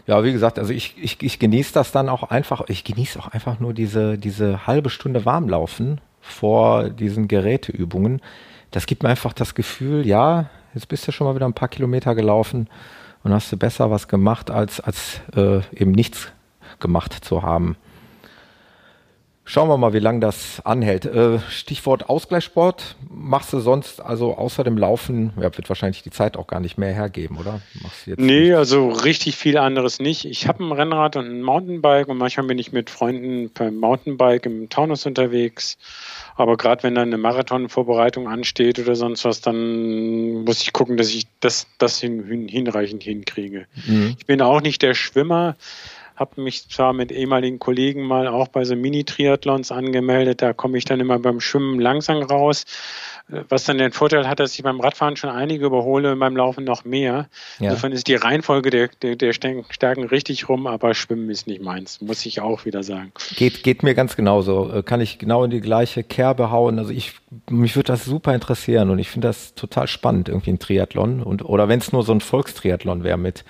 Ja, wie gesagt, also ich, ich, ich genieße das dann auch einfach, ich genieße auch einfach nur diese, diese halbe Stunde Warmlaufen vor diesen Geräteübungen. Das gibt mir einfach das Gefühl, ja, jetzt bist du schon mal wieder ein paar Kilometer gelaufen und hast du besser was gemacht, als, als äh, eben nichts gemacht zu haben. Schauen wir mal, wie lange das anhält. Äh, Stichwort Ausgleichssport. Machst du sonst, also außer dem Laufen, ja, wird wahrscheinlich die Zeit auch gar nicht mehr hergeben, oder? Machst nee, nicht? also richtig viel anderes nicht. Ich habe ein Rennrad und ein Mountainbike und manchmal bin ich mit Freunden beim Mountainbike im Taunus unterwegs. Aber gerade wenn dann eine Marathonvorbereitung ansteht oder sonst was, dann muss ich gucken, dass ich das, das hin, hinreichend hinkriege. Mhm. Ich bin auch nicht der Schwimmer habe mich zwar mit ehemaligen Kollegen mal auch bei so Mini-Triathlons angemeldet, da komme ich dann immer beim Schwimmen langsam raus, was dann den Vorteil hat, dass ich beim Radfahren schon einige überhole und beim Laufen noch mehr. Ja. Insofern ist die Reihenfolge der, der, der Stärken richtig rum, aber Schwimmen ist nicht meins, muss ich auch wieder sagen. Geht, geht mir ganz genauso. Äh, kann ich genau in die gleiche Kerbe hauen. Also ich, mich würde das super interessieren und ich finde das total spannend, irgendwie ein Triathlon und, oder wenn es nur so ein Volkstriathlon wäre mit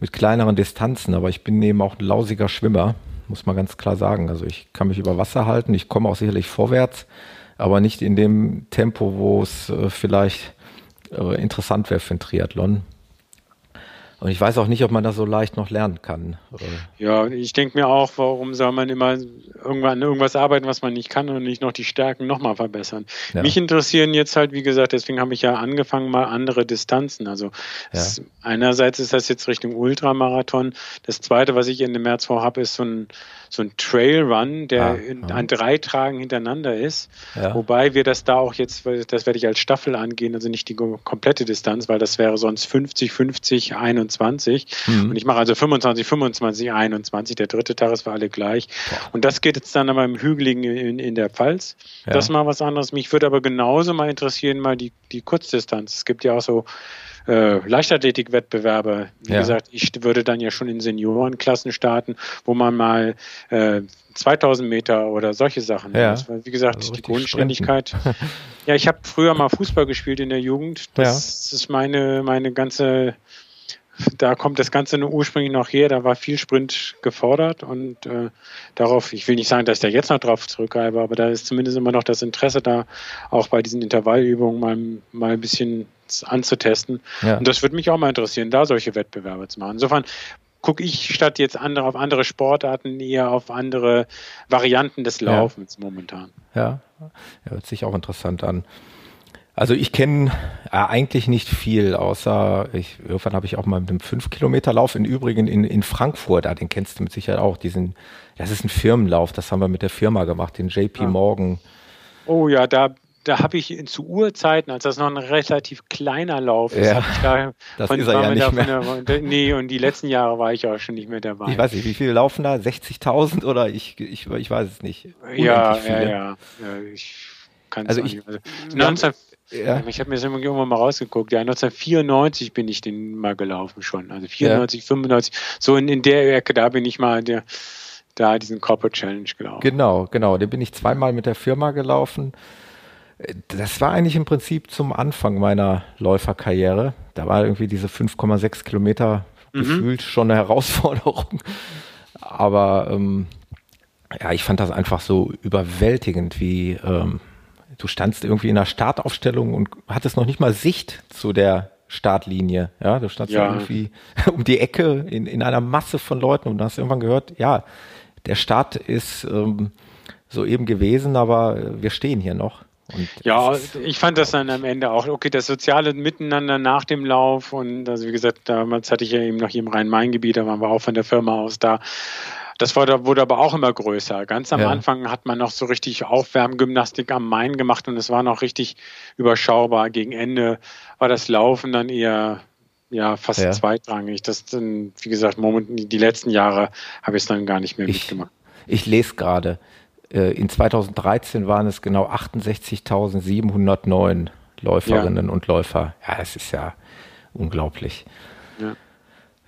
mit kleineren Distanzen, aber ich bin eben auch ein lausiger Schwimmer, muss man ganz klar sagen. Also ich kann mich über Wasser halten, ich komme auch sicherlich vorwärts, aber nicht in dem Tempo, wo es äh, vielleicht äh, interessant wäre für ein Triathlon. Und ich weiß auch nicht, ob man das so leicht noch lernen kann. Ja, ich denke mir auch, warum soll man immer irgendwann irgendwas arbeiten, was man nicht kann und nicht noch die Stärken nochmal verbessern. Ja. Mich interessieren jetzt halt, wie gesagt, deswegen habe ich ja angefangen, mal andere Distanzen. Also ja. es, einerseits ist das jetzt Richtung Ultramarathon. Das zweite, was ich Ende März vorhabe, ist so ein so ein Trailrun, der ah, in, an drei Tagen hintereinander ist. Ja. Wobei wir das da auch jetzt, das werde ich als Staffel angehen, also nicht die komplette Distanz, weil das wäre sonst 50, 50, 21. Mhm. Und ich mache also 25, 25, 21. Der dritte Tag ist für alle gleich. Und das geht jetzt dann aber im Hügeligen in, in der Pfalz. Ja. Das ist mal was anderes. Mich würde aber genauso mal interessieren, mal die, die Kurzdistanz. Es gibt ja auch so äh, Leichtathletik-Wettbewerbe. Wie ja. gesagt, ich würde dann ja schon in Seniorenklassen starten, wo man mal äh, 2000 Meter oder solche Sachen. Ja. Das war, wie gesagt, also die Grundständigkeit. ja, ich habe früher mal Fußball gespielt in der Jugend. Das ja. ist meine, meine ganze da kommt das Ganze nur ursprünglich noch her, da war viel Sprint gefordert und äh, darauf, ich will nicht sagen, dass ich da jetzt noch drauf zurückgreife, aber da ist zumindest immer noch das Interesse da, auch bei diesen Intervallübungen mal, mal ein bisschen anzutesten. Ja. Und das würde mich auch mal interessieren, da solche Wettbewerbe zu machen. Insofern gucke ich statt jetzt andere auf andere Sportarten eher auf andere Varianten des Laufens ja. momentan. Ja. ja, hört sich auch interessant an. Also ich kenne äh, eigentlich nicht viel, außer ich, irgendwann habe ich auch mal mit einem 5-Kilometer-Lauf in Übrigen in, in Frankfurt, ah, den kennst du mit Sicherheit auch, diesen, das ist ein Firmenlauf, das haben wir mit der Firma gemacht, den JP ah. Morgan. Oh ja, da, da habe ich zu Urzeiten, als das noch ein relativ kleiner Lauf ist, ja, da, das ist er ja nicht mehr. Der, nee, und die letzten Jahre war ich auch schon nicht mehr dabei. Ich weiß nicht, wie viele laufen da? 60.000 oder ich, ich, ich weiß es nicht. Ja, ja, ja, ja, Ich kann also ich, also, 19, ja. Ich habe mir das irgendwann mal rausgeguckt. Ja, 1994 bin ich den mal gelaufen schon. Also 94, ja. 95. So in, in der Ecke, da bin ich mal der, da diesen Corporate Challenge gelaufen. Genau, genau. Den bin ich zweimal mit der Firma gelaufen. Das war eigentlich im Prinzip zum Anfang meiner Läuferkarriere. Da war irgendwie diese 5,6 Kilometer mhm. gefühlt schon eine Herausforderung. Aber ähm, ja, ich fand das einfach so überwältigend, wie ähm, du standst irgendwie in der Startaufstellung und hattest noch nicht mal Sicht zu der Startlinie. Ja, du standst ja. irgendwie um die Ecke in, in einer Masse von Leuten und hast irgendwann gehört, ja, der Start ist ähm, soeben gewesen, aber wir stehen hier noch. Und ja, ich fand das dann am Ende auch, okay, das soziale Miteinander nach dem Lauf und also wie gesagt, damals hatte ich ja eben noch hier im Rhein-Main-Gebiet, da waren wir auch von der Firma aus da. Das wurde, wurde aber auch immer größer. Ganz am ja. Anfang hat man noch so richtig Aufwärmgymnastik am Main gemacht und es war noch richtig überschaubar. Gegen Ende war das Laufen dann eher ja, fast ja. zweitrangig. Das dann, wie gesagt, Moment, die letzten Jahre habe ich es dann gar nicht mehr ich, mitgemacht. Ich lese gerade, äh, in 2013 waren es genau 68.709 Läuferinnen ja. und Läufer. Ja, es ist ja unglaublich. Ja.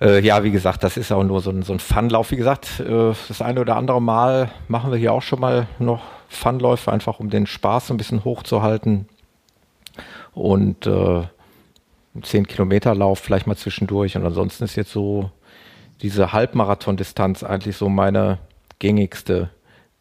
Äh, ja, wie gesagt, das ist auch nur so ein, so ein Funlauf. Wie gesagt, äh, das eine oder andere Mal machen wir hier auch schon mal noch Funläufe, einfach um den Spaß ein bisschen hochzuhalten. Und äh, 10 Kilometer Lauf vielleicht mal zwischendurch. Und ansonsten ist jetzt so diese Halbmarathon-Distanz eigentlich so meine gängigste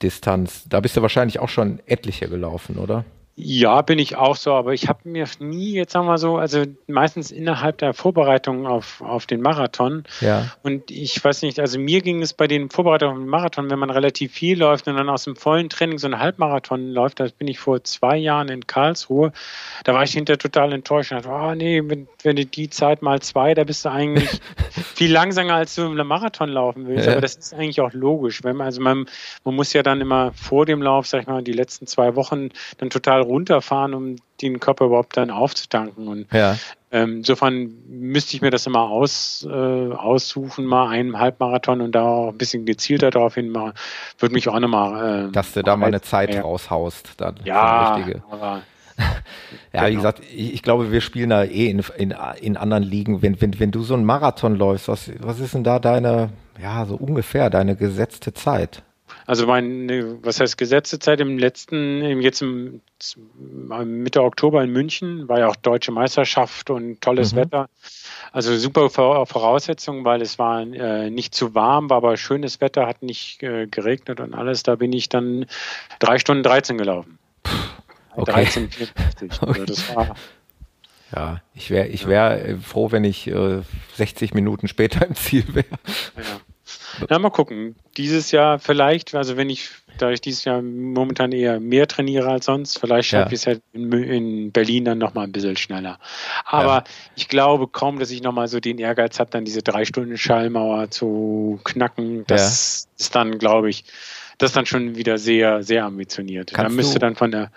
Distanz. Da bist du wahrscheinlich auch schon etliche gelaufen, oder? Ja, bin ich auch so, aber ich habe mir nie, jetzt sagen wir so, also meistens innerhalb der Vorbereitung auf, auf den Marathon. Ja. Und ich weiß nicht, also mir ging es bei den Vorbereitungen auf den Marathon, wenn man relativ viel läuft und dann aus dem vollen Training so ein Halbmarathon läuft, da bin ich vor zwei Jahren in Karlsruhe, da war ich hinterher total enttäuscht und dachte, oh nee, wenn, wenn du die Zeit mal zwei, da bist du eigentlich viel langsamer, als du im Marathon laufen willst. Ja. Aber das ist eigentlich auch logisch. Wenn man, also man, man muss ja dann immer vor dem Lauf, sag ich mal, die letzten zwei Wochen dann total runterfahren, um den Körper überhaupt dann aufzutanken. Und ja. ähm, insofern müsste ich mir das immer aus, äh, aussuchen, mal einen Halbmarathon und da auch ein bisschen gezielter darauf hin machen. Würde mich auch nochmal. Äh, Dass du da mal eine Zeit ja. raushaust. Dann ja, aber. ja, genau. wie gesagt, ich, ich, glaube, wir spielen da eh in, in, in anderen Ligen. Wenn, wenn, wenn du so einen Marathon läufst, was, was ist denn da deine, ja, so ungefähr deine gesetzte Zeit? Also meine, was heißt gesetzte Zeit im letzten, jetzt im Mitte Oktober in München, war ja auch deutsche Meisterschaft und tolles mhm. Wetter. Also super Voraussetzungen, weil es war äh, nicht zu warm, war aber schönes Wetter, hat nicht äh, geregnet und alles. Da bin ich dann drei Stunden 13 gelaufen. Okay. 13, 54. Okay. Also das war ja, ich wäre ich wär froh, wenn ich äh, 60 Minuten später im Ziel wäre. Ja. Na, mal gucken. Dieses Jahr vielleicht, also wenn ich, da ich dieses Jahr momentan eher mehr trainiere als sonst, vielleicht schaffe ich es halt in, in, Berlin dann nochmal ein bisschen schneller. Aber ja. ich glaube kaum, dass ich nochmal so den Ehrgeiz habe, dann diese drei Stunden Schallmauer zu knacken. Das ja. ist dann, glaube ich, das ist dann schon wieder sehr, sehr ambitioniert. Kannst da müsste dann von der,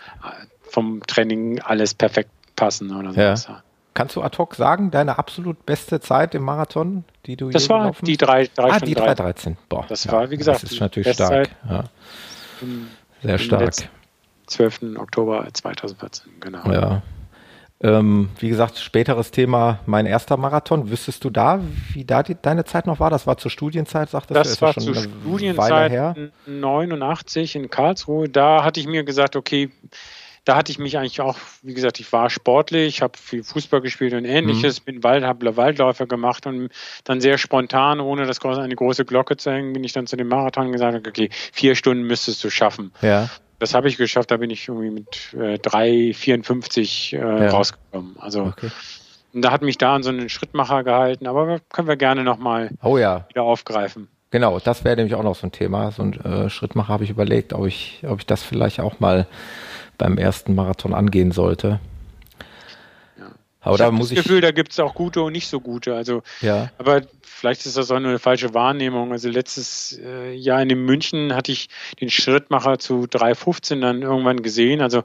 vom Training alles perfekt passen oder so. Ja. Kannst du ad hoc sagen, deine absolut beste Zeit im Marathon, die du Das war die 3, 3 Ah, die 313. Boah. Das ja, war, wie gesagt, das ist natürlich stark. Ja. Sehr stark. 12. Oktober 2014, genau. Ja. Ähm, wie gesagt, späteres Thema, mein erster Marathon. Wüsstest du da, wie da die, deine Zeit noch war? Das war zur Studienzeit, sagtest das du? Das war zur Studienzeit 89 in Karlsruhe. Da hatte ich mir gesagt, okay, da hatte ich mich eigentlich auch, wie gesagt, ich war sportlich, habe viel Fußball gespielt und ähnliches, mhm. bin Wald, habe Waldläufe gemacht und dann sehr spontan, ohne das eine große Glocke zu hängen, bin ich dann zu dem Marathon gesagt, okay, vier Stunden müsstest du schaffen. Ja. Das habe ich geschafft, da bin ich irgendwie mit äh, 3,54 äh, ja. rausgekommen. Also okay. Und da hat mich da an so einen Schrittmacher gehalten, aber können wir gerne nochmal oh, ja. wieder aufgreifen. Genau, das wäre nämlich auch noch so ein Thema. So ein äh, Schrittmacher habe ich überlegt, ob ich, ob ich das vielleicht auch mal beim ersten Marathon angehen sollte. Aber ich da muss das Gefühl, da gibt es auch gute und nicht so gute. Also, ja. aber vielleicht ist das auch nur eine falsche Wahrnehmung. Also letztes äh, Jahr in München hatte ich den Schrittmacher zu 3,15 dann irgendwann gesehen. Also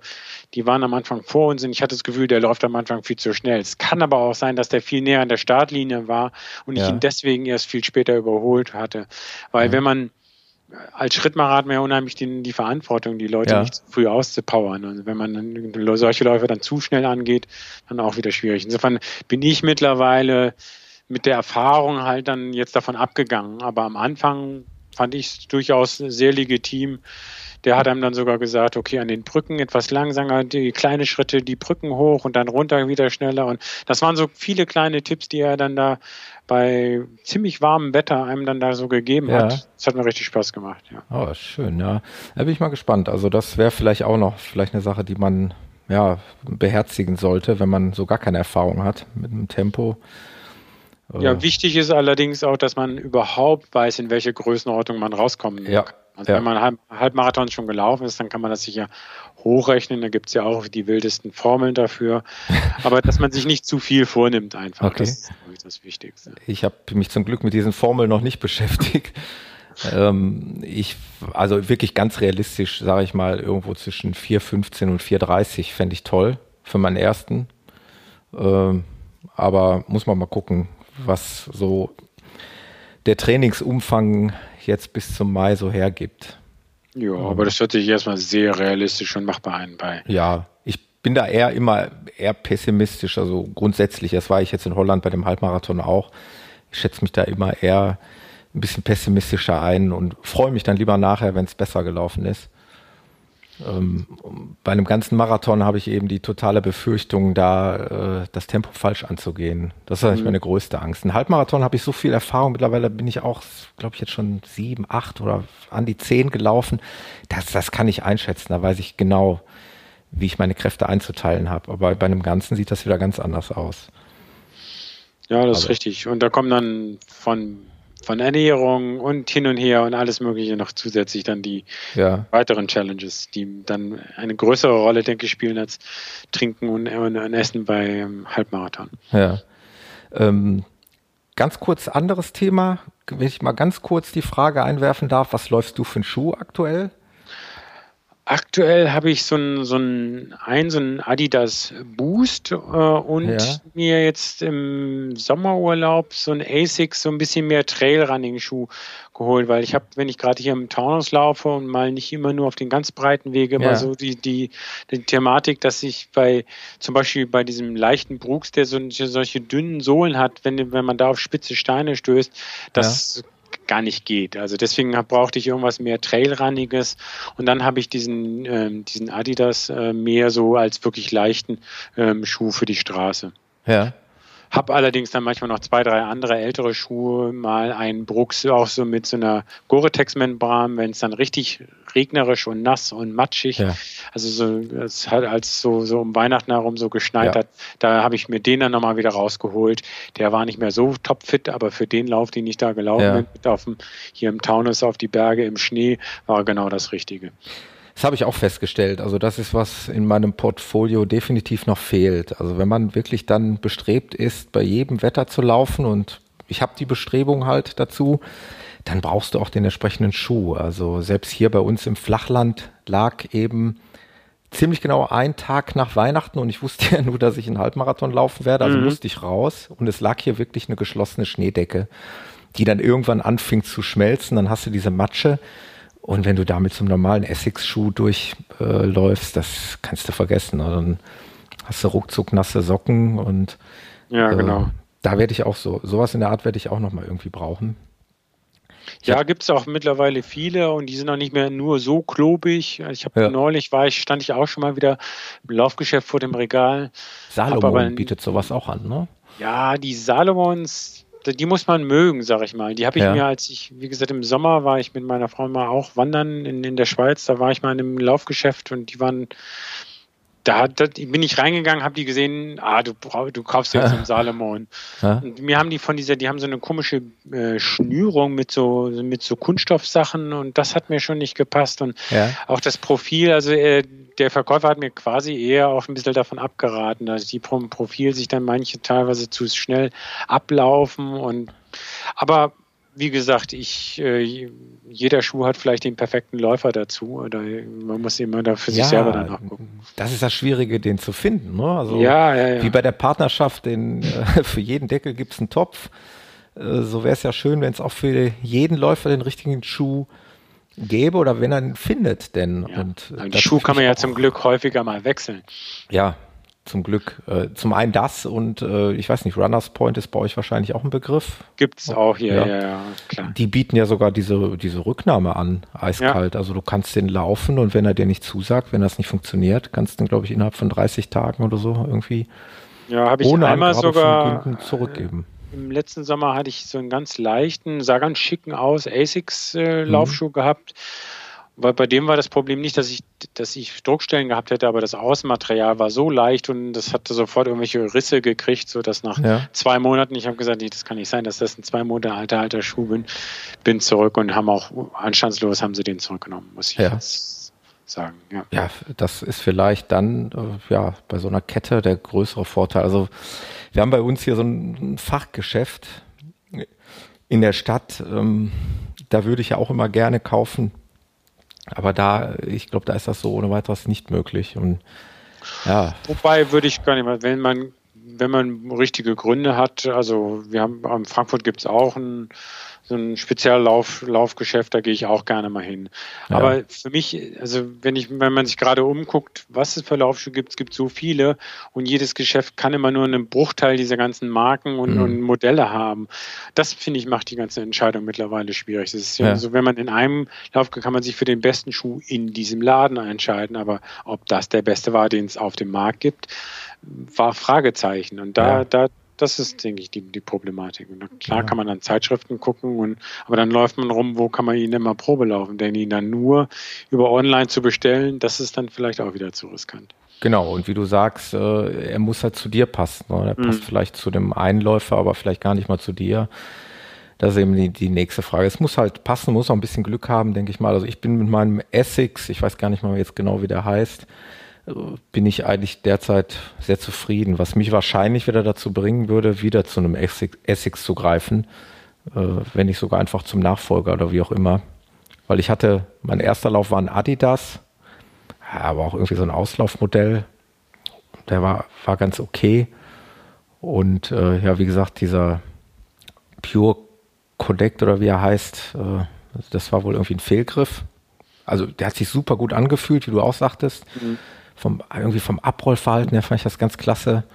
die waren am Anfang vor uns und ich hatte das Gefühl, der läuft am Anfang viel zu schnell. Es kann aber auch sein, dass der viel näher an der Startlinie war und ja. ich ihn deswegen erst viel später überholt hatte. Weil ja. wenn man als Schrittmacher hat man ja unheimlich die, die Verantwortung, die Leute ja. nicht zu früh auszupowern. Und wenn man solche Läufe dann zu schnell angeht, dann auch wieder schwierig. Insofern bin ich mittlerweile mit der Erfahrung halt dann jetzt davon abgegangen. Aber am Anfang fand ich es durchaus sehr legitim. Der hat einem dann sogar gesagt, okay, an den Brücken etwas langsamer, die kleine Schritte, die Brücken hoch und dann runter wieder schneller. Und das waren so viele kleine Tipps, die er dann da bei ziemlich warmem Wetter einem dann da so gegeben ja. hat. Das hat mir richtig Spaß gemacht, ja. Oh, schön, ja. Da bin ich mal gespannt. Also das wäre vielleicht auch noch vielleicht eine Sache, die man ja beherzigen sollte, wenn man so gar keine Erfahrung hat mit dem Tempo. Ja, äh. wichtig ist allerdings auch, dass man überhaupt weiß, in welche Größenordnung man rauskommen ja. kann. Also ja. wenn man halb, Halbmarathon schon gelaufen ist, dann kann man das sicher hochrechnen. Da gibt es ja auch die wildesten Formeln dafür. Aber dass man sich nicht zu viel vornimmt einfach. Okay. Das ist das Wichtigste. Ich habe mich zum Glück mit diesen Formeln noch nicht beschäftigt. ähm, ich, also wirklich ganz realistisch, sage ich mal, irgendwo zwischen 4,15 und 4,30 fände ich toll für meinen ersten. Ähm, aber muss man mal gucken, was so der Trainingsumfang jetzt bis zum Mai so hergibt. Ja, aber das hört sich erstmal sehr realistisch und machbar ein bei. Ja, ich bin da eher immer eher pessimistisch, also grundsätzlich, das war ich jetzt in Holland bei dem Halbmarathon auch. Ich schätze mich da immer eher ein bisschen pessimistischer ein und freue mich dann lieber nachher, wenn es besser gelaufen ist. Ähm, bei einem ganzen Marathon habe ich eben die totale Befürchtung, da äh, das Tempo falsch anzugehen. Das ist eigentlich mhm. meine größte Angst. Ein Halbmarathon habe ich so viel Erfahrung. Mittlerweile bin ich auch, glaube ich, jetzt schon sieben, acht oder an die zehn gelaufen. Das, das kann ich einschätzen. Da weiß ich genau, wie ich meine Kräfte einzuteilen habe. Aber bei einem Ganzen sieht das wieder ganz anders aus. Ja, das ist richtig. Und da kommen dann von, von Ernährung und hin und her und alles Mögliche noch zusätzlich dann die ja. weiteren Challenges, die dann eine größere Rolle, denke ich, spielen als Trinken und, und, und Essen beim Halbmarathon. Ja. Ähm, ganz kurz anderes Thema. Wenn ich mal ganz kurz die Frage einwerfen darf, was läufst du für einen Schuh aktuell? Aktuell habe ich so ein, so ein, ein, so ein Adidas Boost äh, und ja. mir jetzt im Sommerurlaub so ein Asics, so ein bisschen mehr Trailrunning-Schuh geholt, weil ich habe, wenn ich gerade hier im Taunus laufe und mal nicht immer nur auf den ganz breiten Wege, ja. mal so die, die, die Thematik, dass ich bei zum Beispiel bei diesem leichten Brooks, der so, solche dünnen Sohlen hat, wenn, wenn man da auf spitze Steine stößt, das ja gar nicht geht. Also deswegen brauchte ich irgendwas mehr Trailrunniges und dann habe ich diesen, ähm, diesen Adidas äh, mehr so als wirklich leichten ähm, Schuh für die Straße. Ja. Habe allerdings dann manchmal noch zwei, drei andere ältere Schuhe, mal einen Brooks auch so mit so einer Gore-Tex-Membran, wenn es dann richtig regnerisch und nass und matschig, ja. also so, es hat als so, so um Weihnachten herum so geschneit ja. hat, da habe ich mir den dann nochmal wieder rausgeholt. Der war nicht mehr so topfit, aber für den Lauf, den ich da gelaufen ja. bin, auf dem, hier im Taunus auf die Berge im Schnee, war genau das Richtige. Das habe ich auch festgestellt. Also das ist, was in meinem Portfolio definitiv noch fehlt. Also wenn man wirklich dann bestrebt ist, bei jedem Wetter zu laufen und ich habe die Bestrebung halt dazu, dann brauchst du auch den entsprechenden Schuh. Also selbst hier bei uns im Flachland lag eben ziemlich genau ein Tag nach Weihnachten und ich wusste ja nur, dass ich einen Halbmarathon laufen werde, also mhm. musste ich raus und es lag hier wirklich eine geschlossene Schneedecke, die dann irgendwann anfing zu schmelzen, dann hast du diese Matsche und wenn du damit zum normalen Essex-Schuh durchläufst, äh, das kannst du vergessen. Also dann hast du ruckzuck nasse Socken und ja, äh, genau. Da werde ich auch so, sowas in der Art werde ich auch nochmal irgendwie brauchen. Ich ja, gibt es auch mittlerweile viele und die sind auch nicht mehr nur so klobig. Ich habe ja. neulich war ich, stand ich auch schon mal wieder im Laufgeschäft vor dem Regal. Salomon bietet sowas auch an, ne? Ja, die Salomons, die muss man mögen, sag ich mal. Die habe ich ja. mir, als ich, wie gesagt, im Sommer war ich mit meiner Frau mal auch wandern in, in der Schweiz. Da war ich mal in einem Laufgeschäft und die waren, da, da bin ich reingegangen, habe die gesehen, ah, du, du kaufst jetzt einen Salomon. Und mir haben die von dieser, die haben so eine komische äh, Schnürung mit so, mit so Kunststoffsachen und das hat mir schon nicht gepasst. Und ja. auch das Profil, also äh, der Verkäufer hat mir quasi eher auch ein bisschen davon abgeraten, dass die vom Profil sich dann manche teilweise zu schnell ablaufen und aber wie gesagt, ich, äh, jeder Schuh hat vielleicht den perfekten Läufer dazu. Oder man muss immer da für ja, sich selber danach gucken. Das ist das Schwierige, den zu finden. Ne? Also ja, ja, ja. Wie bei der Partnerschaft, den, äh, für jeden Deckel gibt es einen Topf. Äh, so wäre es ja schön, wenn es auch für jeden Läufer den richtigen Schuh gäbe oder wenn er ihn findet, denn. Ja. Und die Schuhe kann man ja zum Glück häufiger mal wechseln. Ja, zum Glück. Äh, zum einen das und äh, ich weiß nicht, Runners Point ist bei euch wahrscheinlich auch ein Begriff. Gibt es auch hier, ja. ja, ja, klar. Die bieten ja sogar diese, diese Rücknahme an, eiskalt. Ja. Also du kannst den laufen und wenn er dir nicht zusagt, wenn das nicht funktioniert, kannst du ihn, glaube ich, innerhalb von 30 Tagen oder so irgendwie ja, habe ich ohne einmal sogar zurückgeben. Im letzten Sommer hatte ich so einen ganz leichten, sah ganz schicken aus, Asics-Laufschuh äh, mhm. gehabt. Weil bei dem war das Problem nicht, dass ich, dass ich Druckstellen gehabt hätte, aber das Außenmaterial war so leicht und das hatte sofort irgendwelche Risse gekriegt, so dass nach ja. zwei Monaten, ich habe gesagt, nee, das kann nicht sein, dass das ein zwei Monate alter alter Schuh bin, bin zurück und haben auch anstandslos haben sie den zurückgenommen, muss ich ja. sagen. Ja. ja, das ist vielleicht dann äh, ja bei so einer Kette der größere Vorteil. Also wir haben bei uns hier so ein Fachgeschäft in der Stadt. Ähm, da würde ich ja auch immer gerne kaufen. Aber da, ich glaube, da ist das so ohne weiteres nicht möglich. Und ja. Wobei würde ich gar nicht mal, wenn man, wenn man richtige Gründe hat, also wir haben, in Frankfurt gibt es auch ein so ein Speziallauf, Laufgeschäft, da gehe ich auch gerne mal hin. Ja. Aber für mich, also wenn ich, wenn man sich gerade umguckt, was es für Laufschuhe gibt, es gibt so viele und jedes Geschäft kann immer nur einen Bruchteil dieser ganzen Marken und, mhm. und Modelle haben. Das finde ich macht die ganze Entscheidung mittlerweile schwierig. Das ist ja, ja. so, wenn man in einem Lauf kann man sich für den besten Schuh in diesem Laden entscheiden, aber ob das der beste war, den es auf dem Markt gibt, war Fragezeichen. Und da, ja. da das ist, denke ich, die, die Problematik. Und klar ja. kann man dann Zeitschriften gucken, und, aber dann läuft man rum, wo kann man ihn immer Probe laufen? Denn ihn dann nur über online zu bestellen, das ist dann vielleicht auch wieder zu riskant. Genau, und wie du sagst, äh, er muss halt zu dir passen. Ne? Er mhm. passt vielleicht zu dem Einläufer, aber vielleicht gar nicht mal zu dir. Das ist eben die, die nächste Frage. Es muss halt passen, muss auch ein bisschen Glück haben, denke ich mal. Also ich bin mit meinem Essex, ich weiß gar nicht mal jetzt genau, wie der heißt, bin ich eigentlich derzeit sehr zufrieden, was mich wahrscheinlich wieder dazu bringen würde, wieder zu einem Essex, Essex zu greifen, äh, wenn nicht sogar einfach zum Nachfolger oder wie auch immer. Weil ich hatte, mein erster Lauf war ein Adidas, aber auch irgendwie so ein Auslaufmodell. Der war, war ganz okay. Und äh, ja, wie gesagt, dieser Pure Connect oder wie er heißt, äh, das war wohl irgendwie ein Fehlgriff. Also der hat sich super gut angefühlt, wie du auch sagtest. Mhm. Vom, irgendwie vom Abrollverhalten her fand ich das ganz klasse.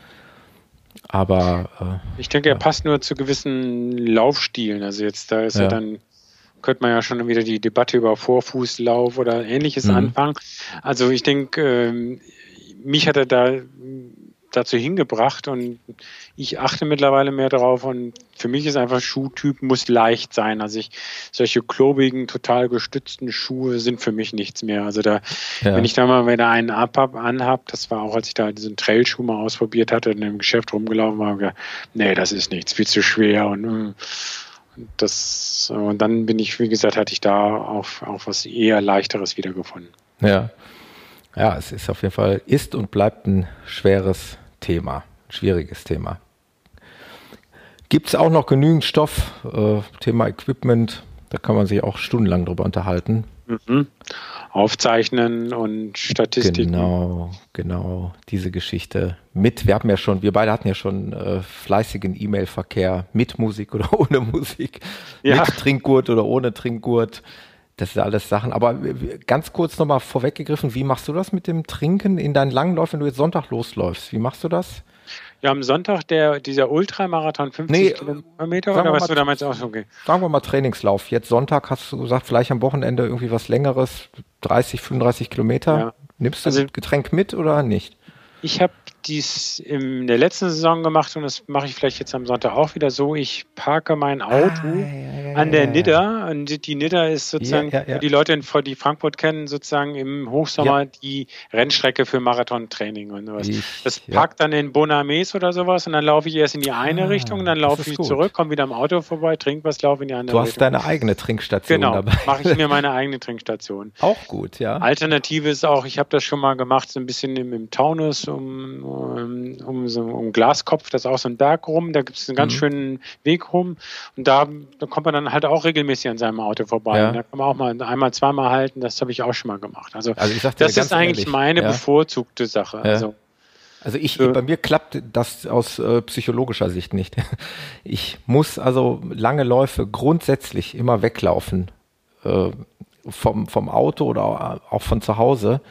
Aber äh, ich denke, er ja. passt nur zu gewissen Laufstilen. Also jetzt da ist ja. er dann könnte man ja schon wieder die Debatte über Vorfußlauf oder ähnliches mhm. anfangen. Also ich denke, ähm, mich hat er da dazu hingebracht und ich achte mittlerweile mehr darauf und für mich ist einfach Schuhtyp muss leicht sein. Also ich, solche klobigen, total gestützten Schuhe sind für mich nichts mehr. Also da, ja. wenn ich da mal wieder einen ab hab, anhab, das war auch, als ich da diesen Trailschuh mal ausprobiert hatte und im Geschäft rumgelaufen war, gedacht, nee, das ist nichts, viel zu schwer und mm, das, und dann bin ich, wie gesagt, hatte ich da auch, auch was eher leichteres wiedergefunden. Ja. Ja, es ist auf jeden Fall, ist und bleibt ein schweres Thema, ein schwieriges Thema. Gibt es auch noch genügend Stoff, äh, Thema Equipment, da kann man sich auch stundenlang drüber unterhalten. Mhm. Aufzeichnen und Statistiken. Genau, genau, diese Geschichte mit. Wir haben ja schon, wir beide hatten ja schon äh, fleißigen E-Mail-Verkehr mit Musik oder ohne Musik, ja. mit Trinkgurt oder ohne Trinkgurt. Das sind alles Sachen. Aber ganz kurz nochmal vorweggegriffen, wie machst du das mit dem Trinken in deinen Langläufen, wenn du jetzt Sonntag losläufst? Wie machst du das? Ja, am Sonntag der, dieser Ultramarathon 50 nee, Kilometer oder was mal, du da meinst? okay. Sagen wir mal Trainingslauf. Jetzt Sonntag hast du gesagt, vielleicht am Wochenende irgendwie was längeres, 30, 35 Kilometer. Ja. Nimmst du also, Getränk mit oder nicht? Ich habe dies in der letzten Saison gemacht und das mache ich vielleicht jetzt am Sonntag auch wieder so. Ich parke mein Auto ah, ja, ja, an der Nidda. Und die Nidda ist sozusagen, ja, die Leute, die Frankfurt kennen, sozusagen im Hochsommer die Rennstrecke für Marathontraining und sowas. Ich, das parkt dann in Bonames oder sowas und dann laufe ich erst in die eine ah, Richtung, dann laufe ich gut. zurück, komme wieder am Auto vorbei, trinke was, laufe in die andere Richtung. Du hast Richtung. deine eigene Trinkstation genau, dabei. mache ich mir meine eigene Trinkstation. Auch gut, ja. Alternative ist auch, ich habe das schon mal gemacht, so ein bisschen im, im Taunus, um um, um so um Glaskopf, das ist auch so ein Berg rum, da gibt es einen ganz mhm. schönen Weg rum und da, da, kommt man dann halt auch regelmäßig an seinem Auto vorbei. Ja. Da kann man auch mal einmal, zweimal halten, das habe ich auch schon mal gemacht. Also, also das ist eigentlich ehrlich, meine ja. bevorzugte Sache. Ja. Also, also ich, bei mir klappt das aus äh, psychologischer Sicht nicht. Ich muss also lange Läufe grundsätzlich immer weglaufen äh, vom, vom Auto oder auch von zu Hause,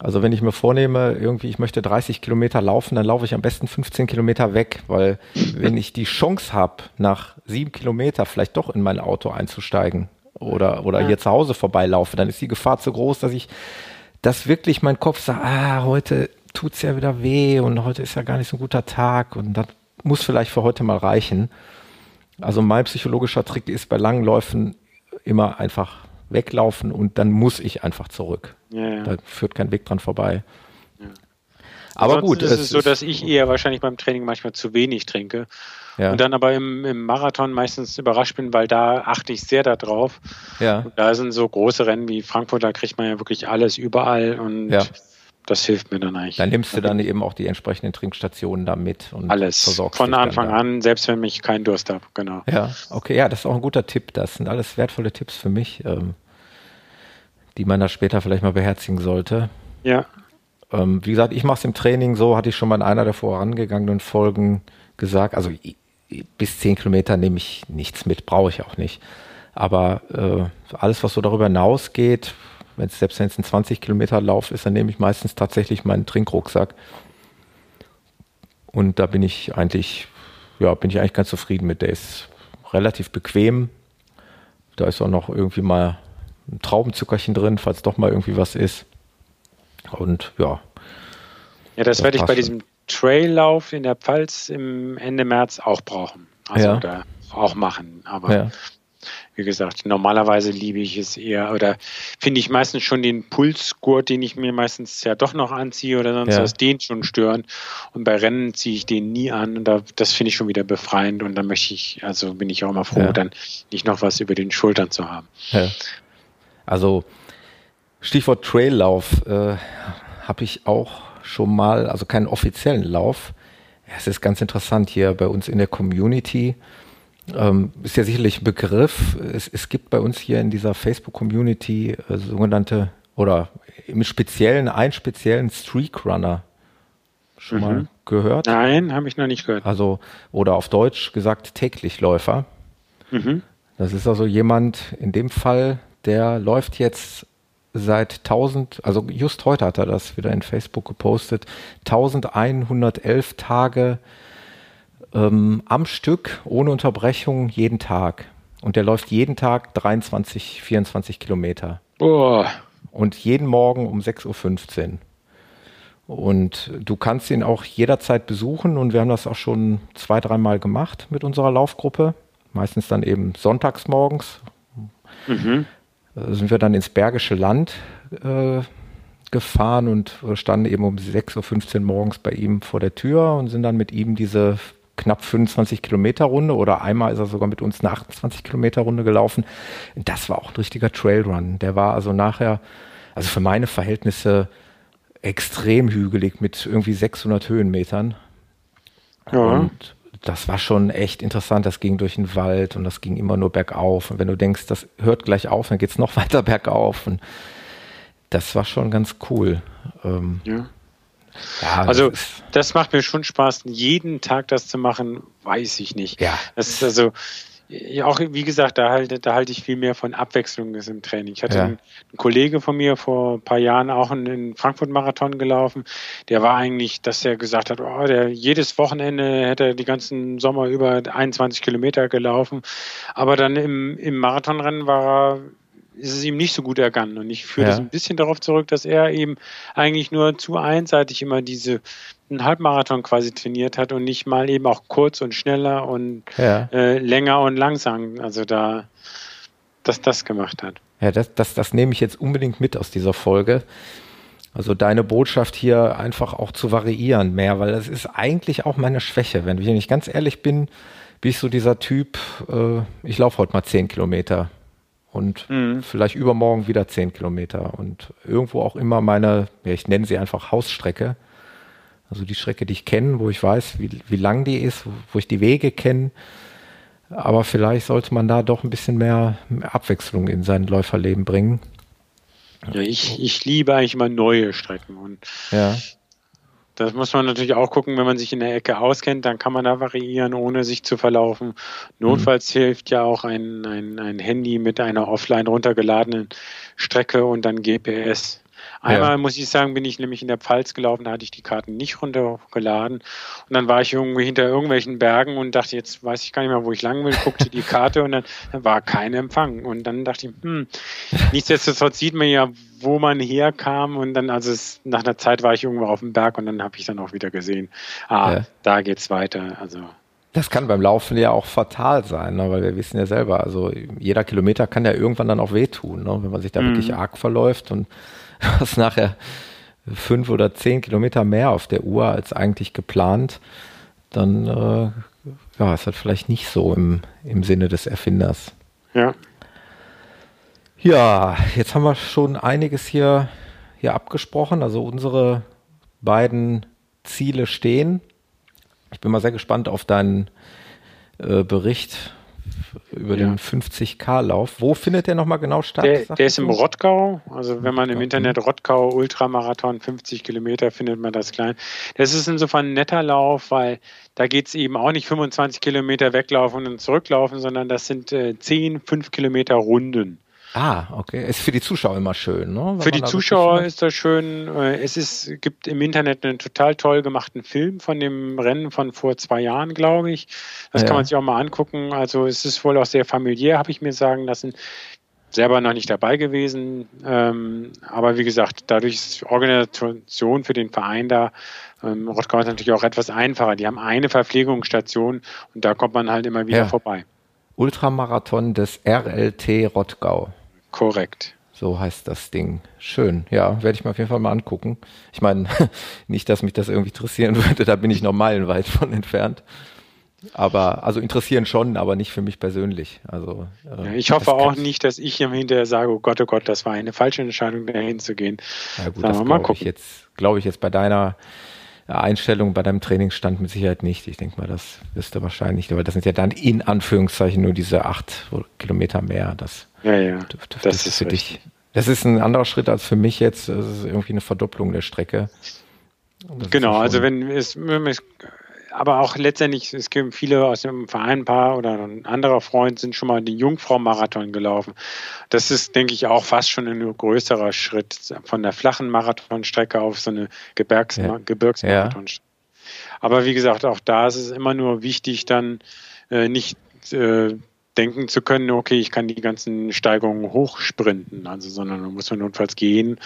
also wenn ich mir vornehme, irgendwie ich möchte 30 Kilometer laufen, dann laufe ich am besten 15 Kilometer weg, weil wenn ich die Chance habe, nach sieben Kilometer vielleicht doch in mein Auto einzusteigen oder, oder ja. hier zu Hause vorbeilaufe, dann ist die Gefahr zu groß, dass ich, dass wirklich mein Kopf sagt, ah, heute tut's ja wieder weh und heute ist ja gar nicht so ein guter Tag und das muss vielleicht für heute mal reichen. Also mein psychologischer Trick ist bei langen Läufen immer einfach weglaufen und dann muss ich einfach zurück. Ja, ja. Da führt kein Weg dran vorbei. Ja. Aber Ansonsten gut. Es ist so, dass ich eher wahrscheinlich beim Training manchmal zu wenig trinke. Ja. Und dann aber im, im, Marathon meistens überrascht bin, weil da achte ich sehr darauf. Ja. Und da sind so große Rennen wie Frankfurt, da kriegt man ja wirklich alles überall und. Das hilft mir dann eigentlich. Dann nimmst du dann eben auch die entsprechenden Trinkstationen da mit und alles. versorgst Von Anfang an, selbst wenn ich keinen Durst habe, genau. Ja, okay, ja, das ist auch ein guter Tipp. Das sind alles wertvolle Tipps für mich. Ähm, die man da später vielleicht mal beherzigen sollte. Ja. Ähm, wie gesagt, ich mache es im Training so, hatte ich schon mal in einer der vorangegangenen Folgen gesagt. Also bis zehn Kilometer nehme ich nichts mit, brauche ich auch nicht. Aber äh, alles, was so darüber hinausgeht, wenn selbst wenn es ein 20 Kilometer Lauf ist, dann nehme ich meistens tatsächlich meinen Trinkrucksack. Und da bin ich eigentlich, ja, bin ich eigentlich ganz zufrieden mit. Der ist relativ bequem. Da ist auch noch irgendwie mal ein Traubenzuckerchen drin, falls doch mal irgendwie was ist. Und ja. Ja, das, das werde ich bei diesem Traillauf in der Pfalz im Ende März auch brauchen. Also ja. da auch machen. Aber ja. Wie gesagt, normalerweise liebe ich es eher oder finde ich meistens schon den Pulsgurt, den ich mir meistens ja doch noch anziehe oder sonst ja. was, den schon stören. Und bei Rennen ziehe ich den nie an und da, das finde ich schon wieder befreiend und dann möchte ich, also bin ich auch immer froh, ja. dann nicht noch was über den Schultern zu haben. Ja. Also Stichwort Traillauf äh, habe ich auch schon mal, also keinen offiziellen Lauf. Es ist ganz interessant hier bei uns in der Community ähm, ist ja sicherlich ein Begriff. Es, es, gibt bei uns hier in dieser Facebook-Community äh, sogenannte oder im Speziellen einen speziellen Streak Runner. Schon mhm. mal gehört? Nein, habe ich noch nicht gehört. Also, oder auf Deutsch gesagt Täglichläufer. Mhm. Das ist also jemand, in dem Fall, der läuft jetzt seit 1000, also just heute hat er das wieder in Facebook gepostet, 1111 Tage ähm, am Stück, ohne Unterbrechung, jeden Tag. Und der läuft jeden Tag 23, 24 Kilometer. Boah. Und jeden Morgen um 6.15 Uhr. Und du kannst ihn auch jederzeit besuchen und wir haben das auch schon zwei, dreimal gemacht mit unserer Laufgruppe. Meistens dann eben sonntags morgens. Mhm. Äh, sind wir dann ins Bergische Land äh, gefahren und standen eben um 6.15 Uhr morgens bei ihm vor der Tür und sind dann mit ihm diese knapp 25 Kilometer Runde oder einmal ist er sogar mit uns eine 28 Kilometer Runde gelaufen. Das war auch ein richtiger Trailrun. Der war also nachher, also für meine Verhältnisse extrem hügelig mit irgendwie 600 Höhenmetern. Ja. Und das war schon echt interessant. Das ging durch den Wald und das ging immer nur bergauf. Und wenn du denkst, das hört gleich auf, dann geht es noch weiter bergauf. Und das war schon ganz cool. Ähm, ja. Ja, also das, macht mir schon Spaß, jeden Tag das zu machen, weiß ich nicht. Ja. Das ist also ja, auch wie gesagt, da halte, da halte ich viel mehr von Abwechslung im Training. Ich hatte ja. einen, einen, Kollege von mir vor ein paar Jahren auch einen Frankfurt-Marathon gelaufen. Der war eigentlich, dass er gesagt hat, oh, der jedes Wochenende hätte er die ganzen Sommer über 21 Kilometer gelaufen. Aber dann im, im Marathonrennen war er ist es ihm nicht so gut ergangen. Und ich führe ja. das ein bisschen darauf zurück, dass er eben eigentlich nur zu einseitig immer diese einen Halbmarathon quasi trainiert hat und nicht mal eben auch kurz und schneller und ja. äh, länger und langsam. Also da, dass das gemacht hat. Ja, das, das, das nehme ich jetzt unbedingt mit aus dieser Folge. Also deine Botschaft hier einfach auch zu variieren mehr, weil das ist eigentlich auch meine Schwäche. Wenn ich nicht ganz ehrlich bin, bin ich so dieser Typ, äh, ich laufe heute mal zehn Kilometer und mhm. vielleicht übermorgen wieder zehn Kilometer und irgendwo auch immer meine, ja, ich nenne sie einfach Hausstrecke, also die Strecke, die ich kenne, wo ich weiß, wie, wie lang die ist, wo, ich die Wege kenne. Aber vielleicht sollte man da doch ein bisschen mehr, mehr Abwechslung in sein Läuferleben bringen. Ja, ich, ich liebe eigentlich immer neue Strecken und ja. Das muss man natürlich auch gucken, wenn man sich in der Ecke auskennt, dann kann man da variieren, ohne sich zu verlaufen. Notfalls mhm. hilft ja auch ein, ein, ein Handy mit einer offline runtergeladenen Strecke und dann GPS. Einmal ja. muss ich sagen, bin ich nämlich in der Pfalz gelaufen, da hatte ich die Karten nicht runtergeladen. Und dann war ich irgendwie hinter irgendwelchen Bergen und dachte, jetzt weiß ich gar nicht mehr, wo ich lang will, guckte die Karte und dann, dann war kein Empfang. Und dann dachte ich, hm, nichtsdestotrotz sieht man ja, wo man herkam und dann, also es, nach einer Zeit war ich irgendwo auf dem Berg und dann habe ich dann auch wieder gesehen, ah, ja. da geht's weiter. Also das kann beim Laufen ja auch fatal sein, ne? weil wir wissen ja selber, also jeder Kilometer kann ja irgendwann dann auch wehtun, ne? wenn man sich da mhm. wirklich arg verläuft und hast nachher fünf oder zehn Kilometer mehr auf der Uhr als eigentlich geplant, dann äh, ja, ist das vielleicht nicht so im, im Sinne des Erfinders. Ja. Ja, jetzt haben wir schon einiges hier, hier abgesprochen. Also unsere beiden Ziele stehen. Ich bin mal sehr gespannt auf deinen äh, Bericht über ja. den 50K-Lauf. Wo findet der nochmal genau statt? Der, der ist im Rottgau. Also wenn man im Internet Rottgau Ultramarathon 50 Kilometer findet man das klein. Das ist insofern ein netter Lauf, weil da geht es eben auch nicht 25 Kilometer weglaufen und zurücklaufen, sondern das sind äh, 10, 5 Kilometer Runden. Ah, okay. Ist für die Zuschauer immer schön, ne? Wenn für die Zuschauer ist das schön. Äh, es ist, gibt im Internet einen total toll gemachten Film von dem Rennen von vor zwei Jahren, glaube ich. Das ja. kann man sich auch mal angucken. Also es ist wohl auch sehr familiär, habe ich mir sagen lassen. Selber noch nicht dabei gewesen. Ähm, aber wie gesagt, dadurch ist die Organisation für den Verein da ähm, Rottgau ist natürlich auch etwas einfacher. Die haben eine Verpflegungsstation und da kommt man halt immer wieder ja. vorbei. Ultramarathon des RLT Rottgau. Korrekt. So heißt das Ding. Schön. Ja, werde ich mir auf jeden Fall mal angucken. Ich meine, nicht, dass mich das irgendwie interessieren würde, da bin ich noch meilenweit von entfernt. Aber, also interessieren schon, aber nicht für mich persönlich. Also, äh, ja, ich hoffe auch nicht, dass ich ihm hinterher sage, oh Gott, oh Gott, das war eine falsche Entscheidung, dahin zu gehen. Ja gut, Sagen das glaube ich jetzt, glaube ich jetzt bei deiner Einstellung, bei deinem Trainingsstand mit Sicherheit nicht. Ich denke mal, das wirst du wahrscheinlich, aber das sind ja dann in Anführungszeichen nur diese acht Kilometer mehr. Das, ja, ja, das, das ist für richtig. dich. Das ist ein anderer Schritt als für mich jetzt. Das ist irgendwie eine Verdopplung der Strecke. Genau, also wenn es, aber auch letztendlich, es gibt viele aus dem Verein, ein paar oder ein anderer Freund sind schon mal den Jungfrau-Marathon gelaufen. Das ist, denke ich, auch fast schon ein größerer Schritt von der flachen Marathonstrecke auf so eine Gebirgs ja. Gebirgsmarathonstrecke. Ja. Aber wie gesagt, auch da ist es immer nur wichtig, dann äh, nicht äh, denken zu können, okay, ich kann die ganzen Steigungen hochsprinten, also, sondern man muss man notfalls gehen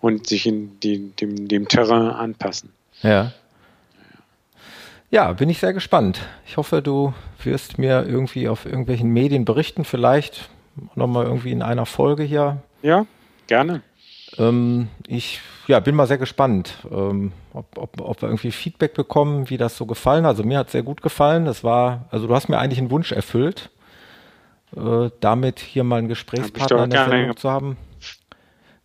und sich in die, dem, dem Terrain anpassen. Ja. Ja, bin ich sehr gespannt. Ich hoffe, du wirst mir irgendwie auf irgendwelchen Medien berichten, vielleicht nochmal irgendwie in einer Folge hier. Ja, gerne. Ähm, ich ja, bin mal sehr gespannt, ähm, ob, ob, ob, wir irgendwie Feedback bekommen, wie das so gefallen hat. Also mir hat es sehr gut gefallen. Das war, also du hast mir eigentlich einen Wunsch erfüllt, äh, damit hier mal einen Gesprächspartner in der Sendung zu haben.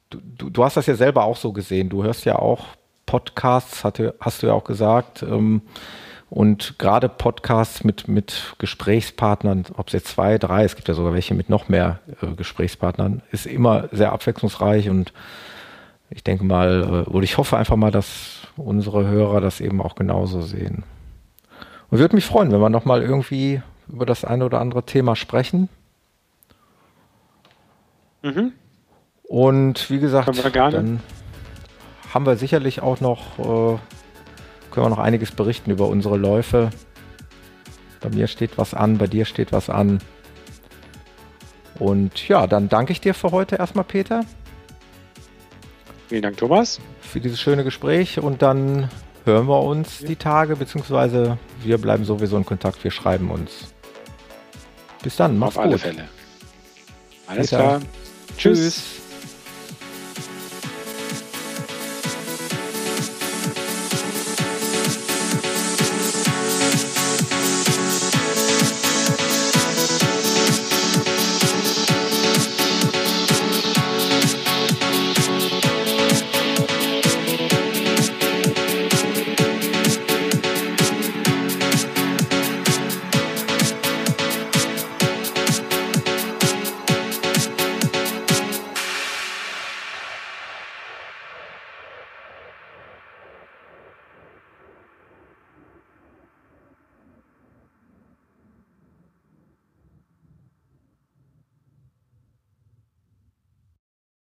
Du, du, du, hast das ja selber auch so gesehen. Du hörst ja auch Podcasts, hatte, hast du ja auch gesagt. Ähm, und gerade Podcasts mit, mit Gesprächspartnern, ob es jetzt zwei, drei, es gibt ja sogar welche mit noch mehr äh, Gesprächspartnern, ist immer sehr abwechslungsreich und ich denke mal, äh, oder ich hoffe einfach mal, dass unsere Hörer das eben auch genauso sehen. Und würde mich freuen, wenn wir nochmal irgendwie über das eine oder andere Thema sprechen. Mhm. Und wie gesagt, dann haben wir sicherlich auch noch äh, können wir noch einiges berichten über unsere Läufe. Bei mir steht was an, bei dir steht was an. Und ja, dann danke ich dir für heute erstmal, Peter. Vielen Dank, Thomas. Für dieses schöne Gespräch und dann hören wir uns die Tage, beziehungsweise wir bleiben sowieso in Kontakt, wir schreiben uns. Bis dann, mach's Auf gut. Auf alle Fälle. Alles Peter. klar. Tschüss. Tschüss.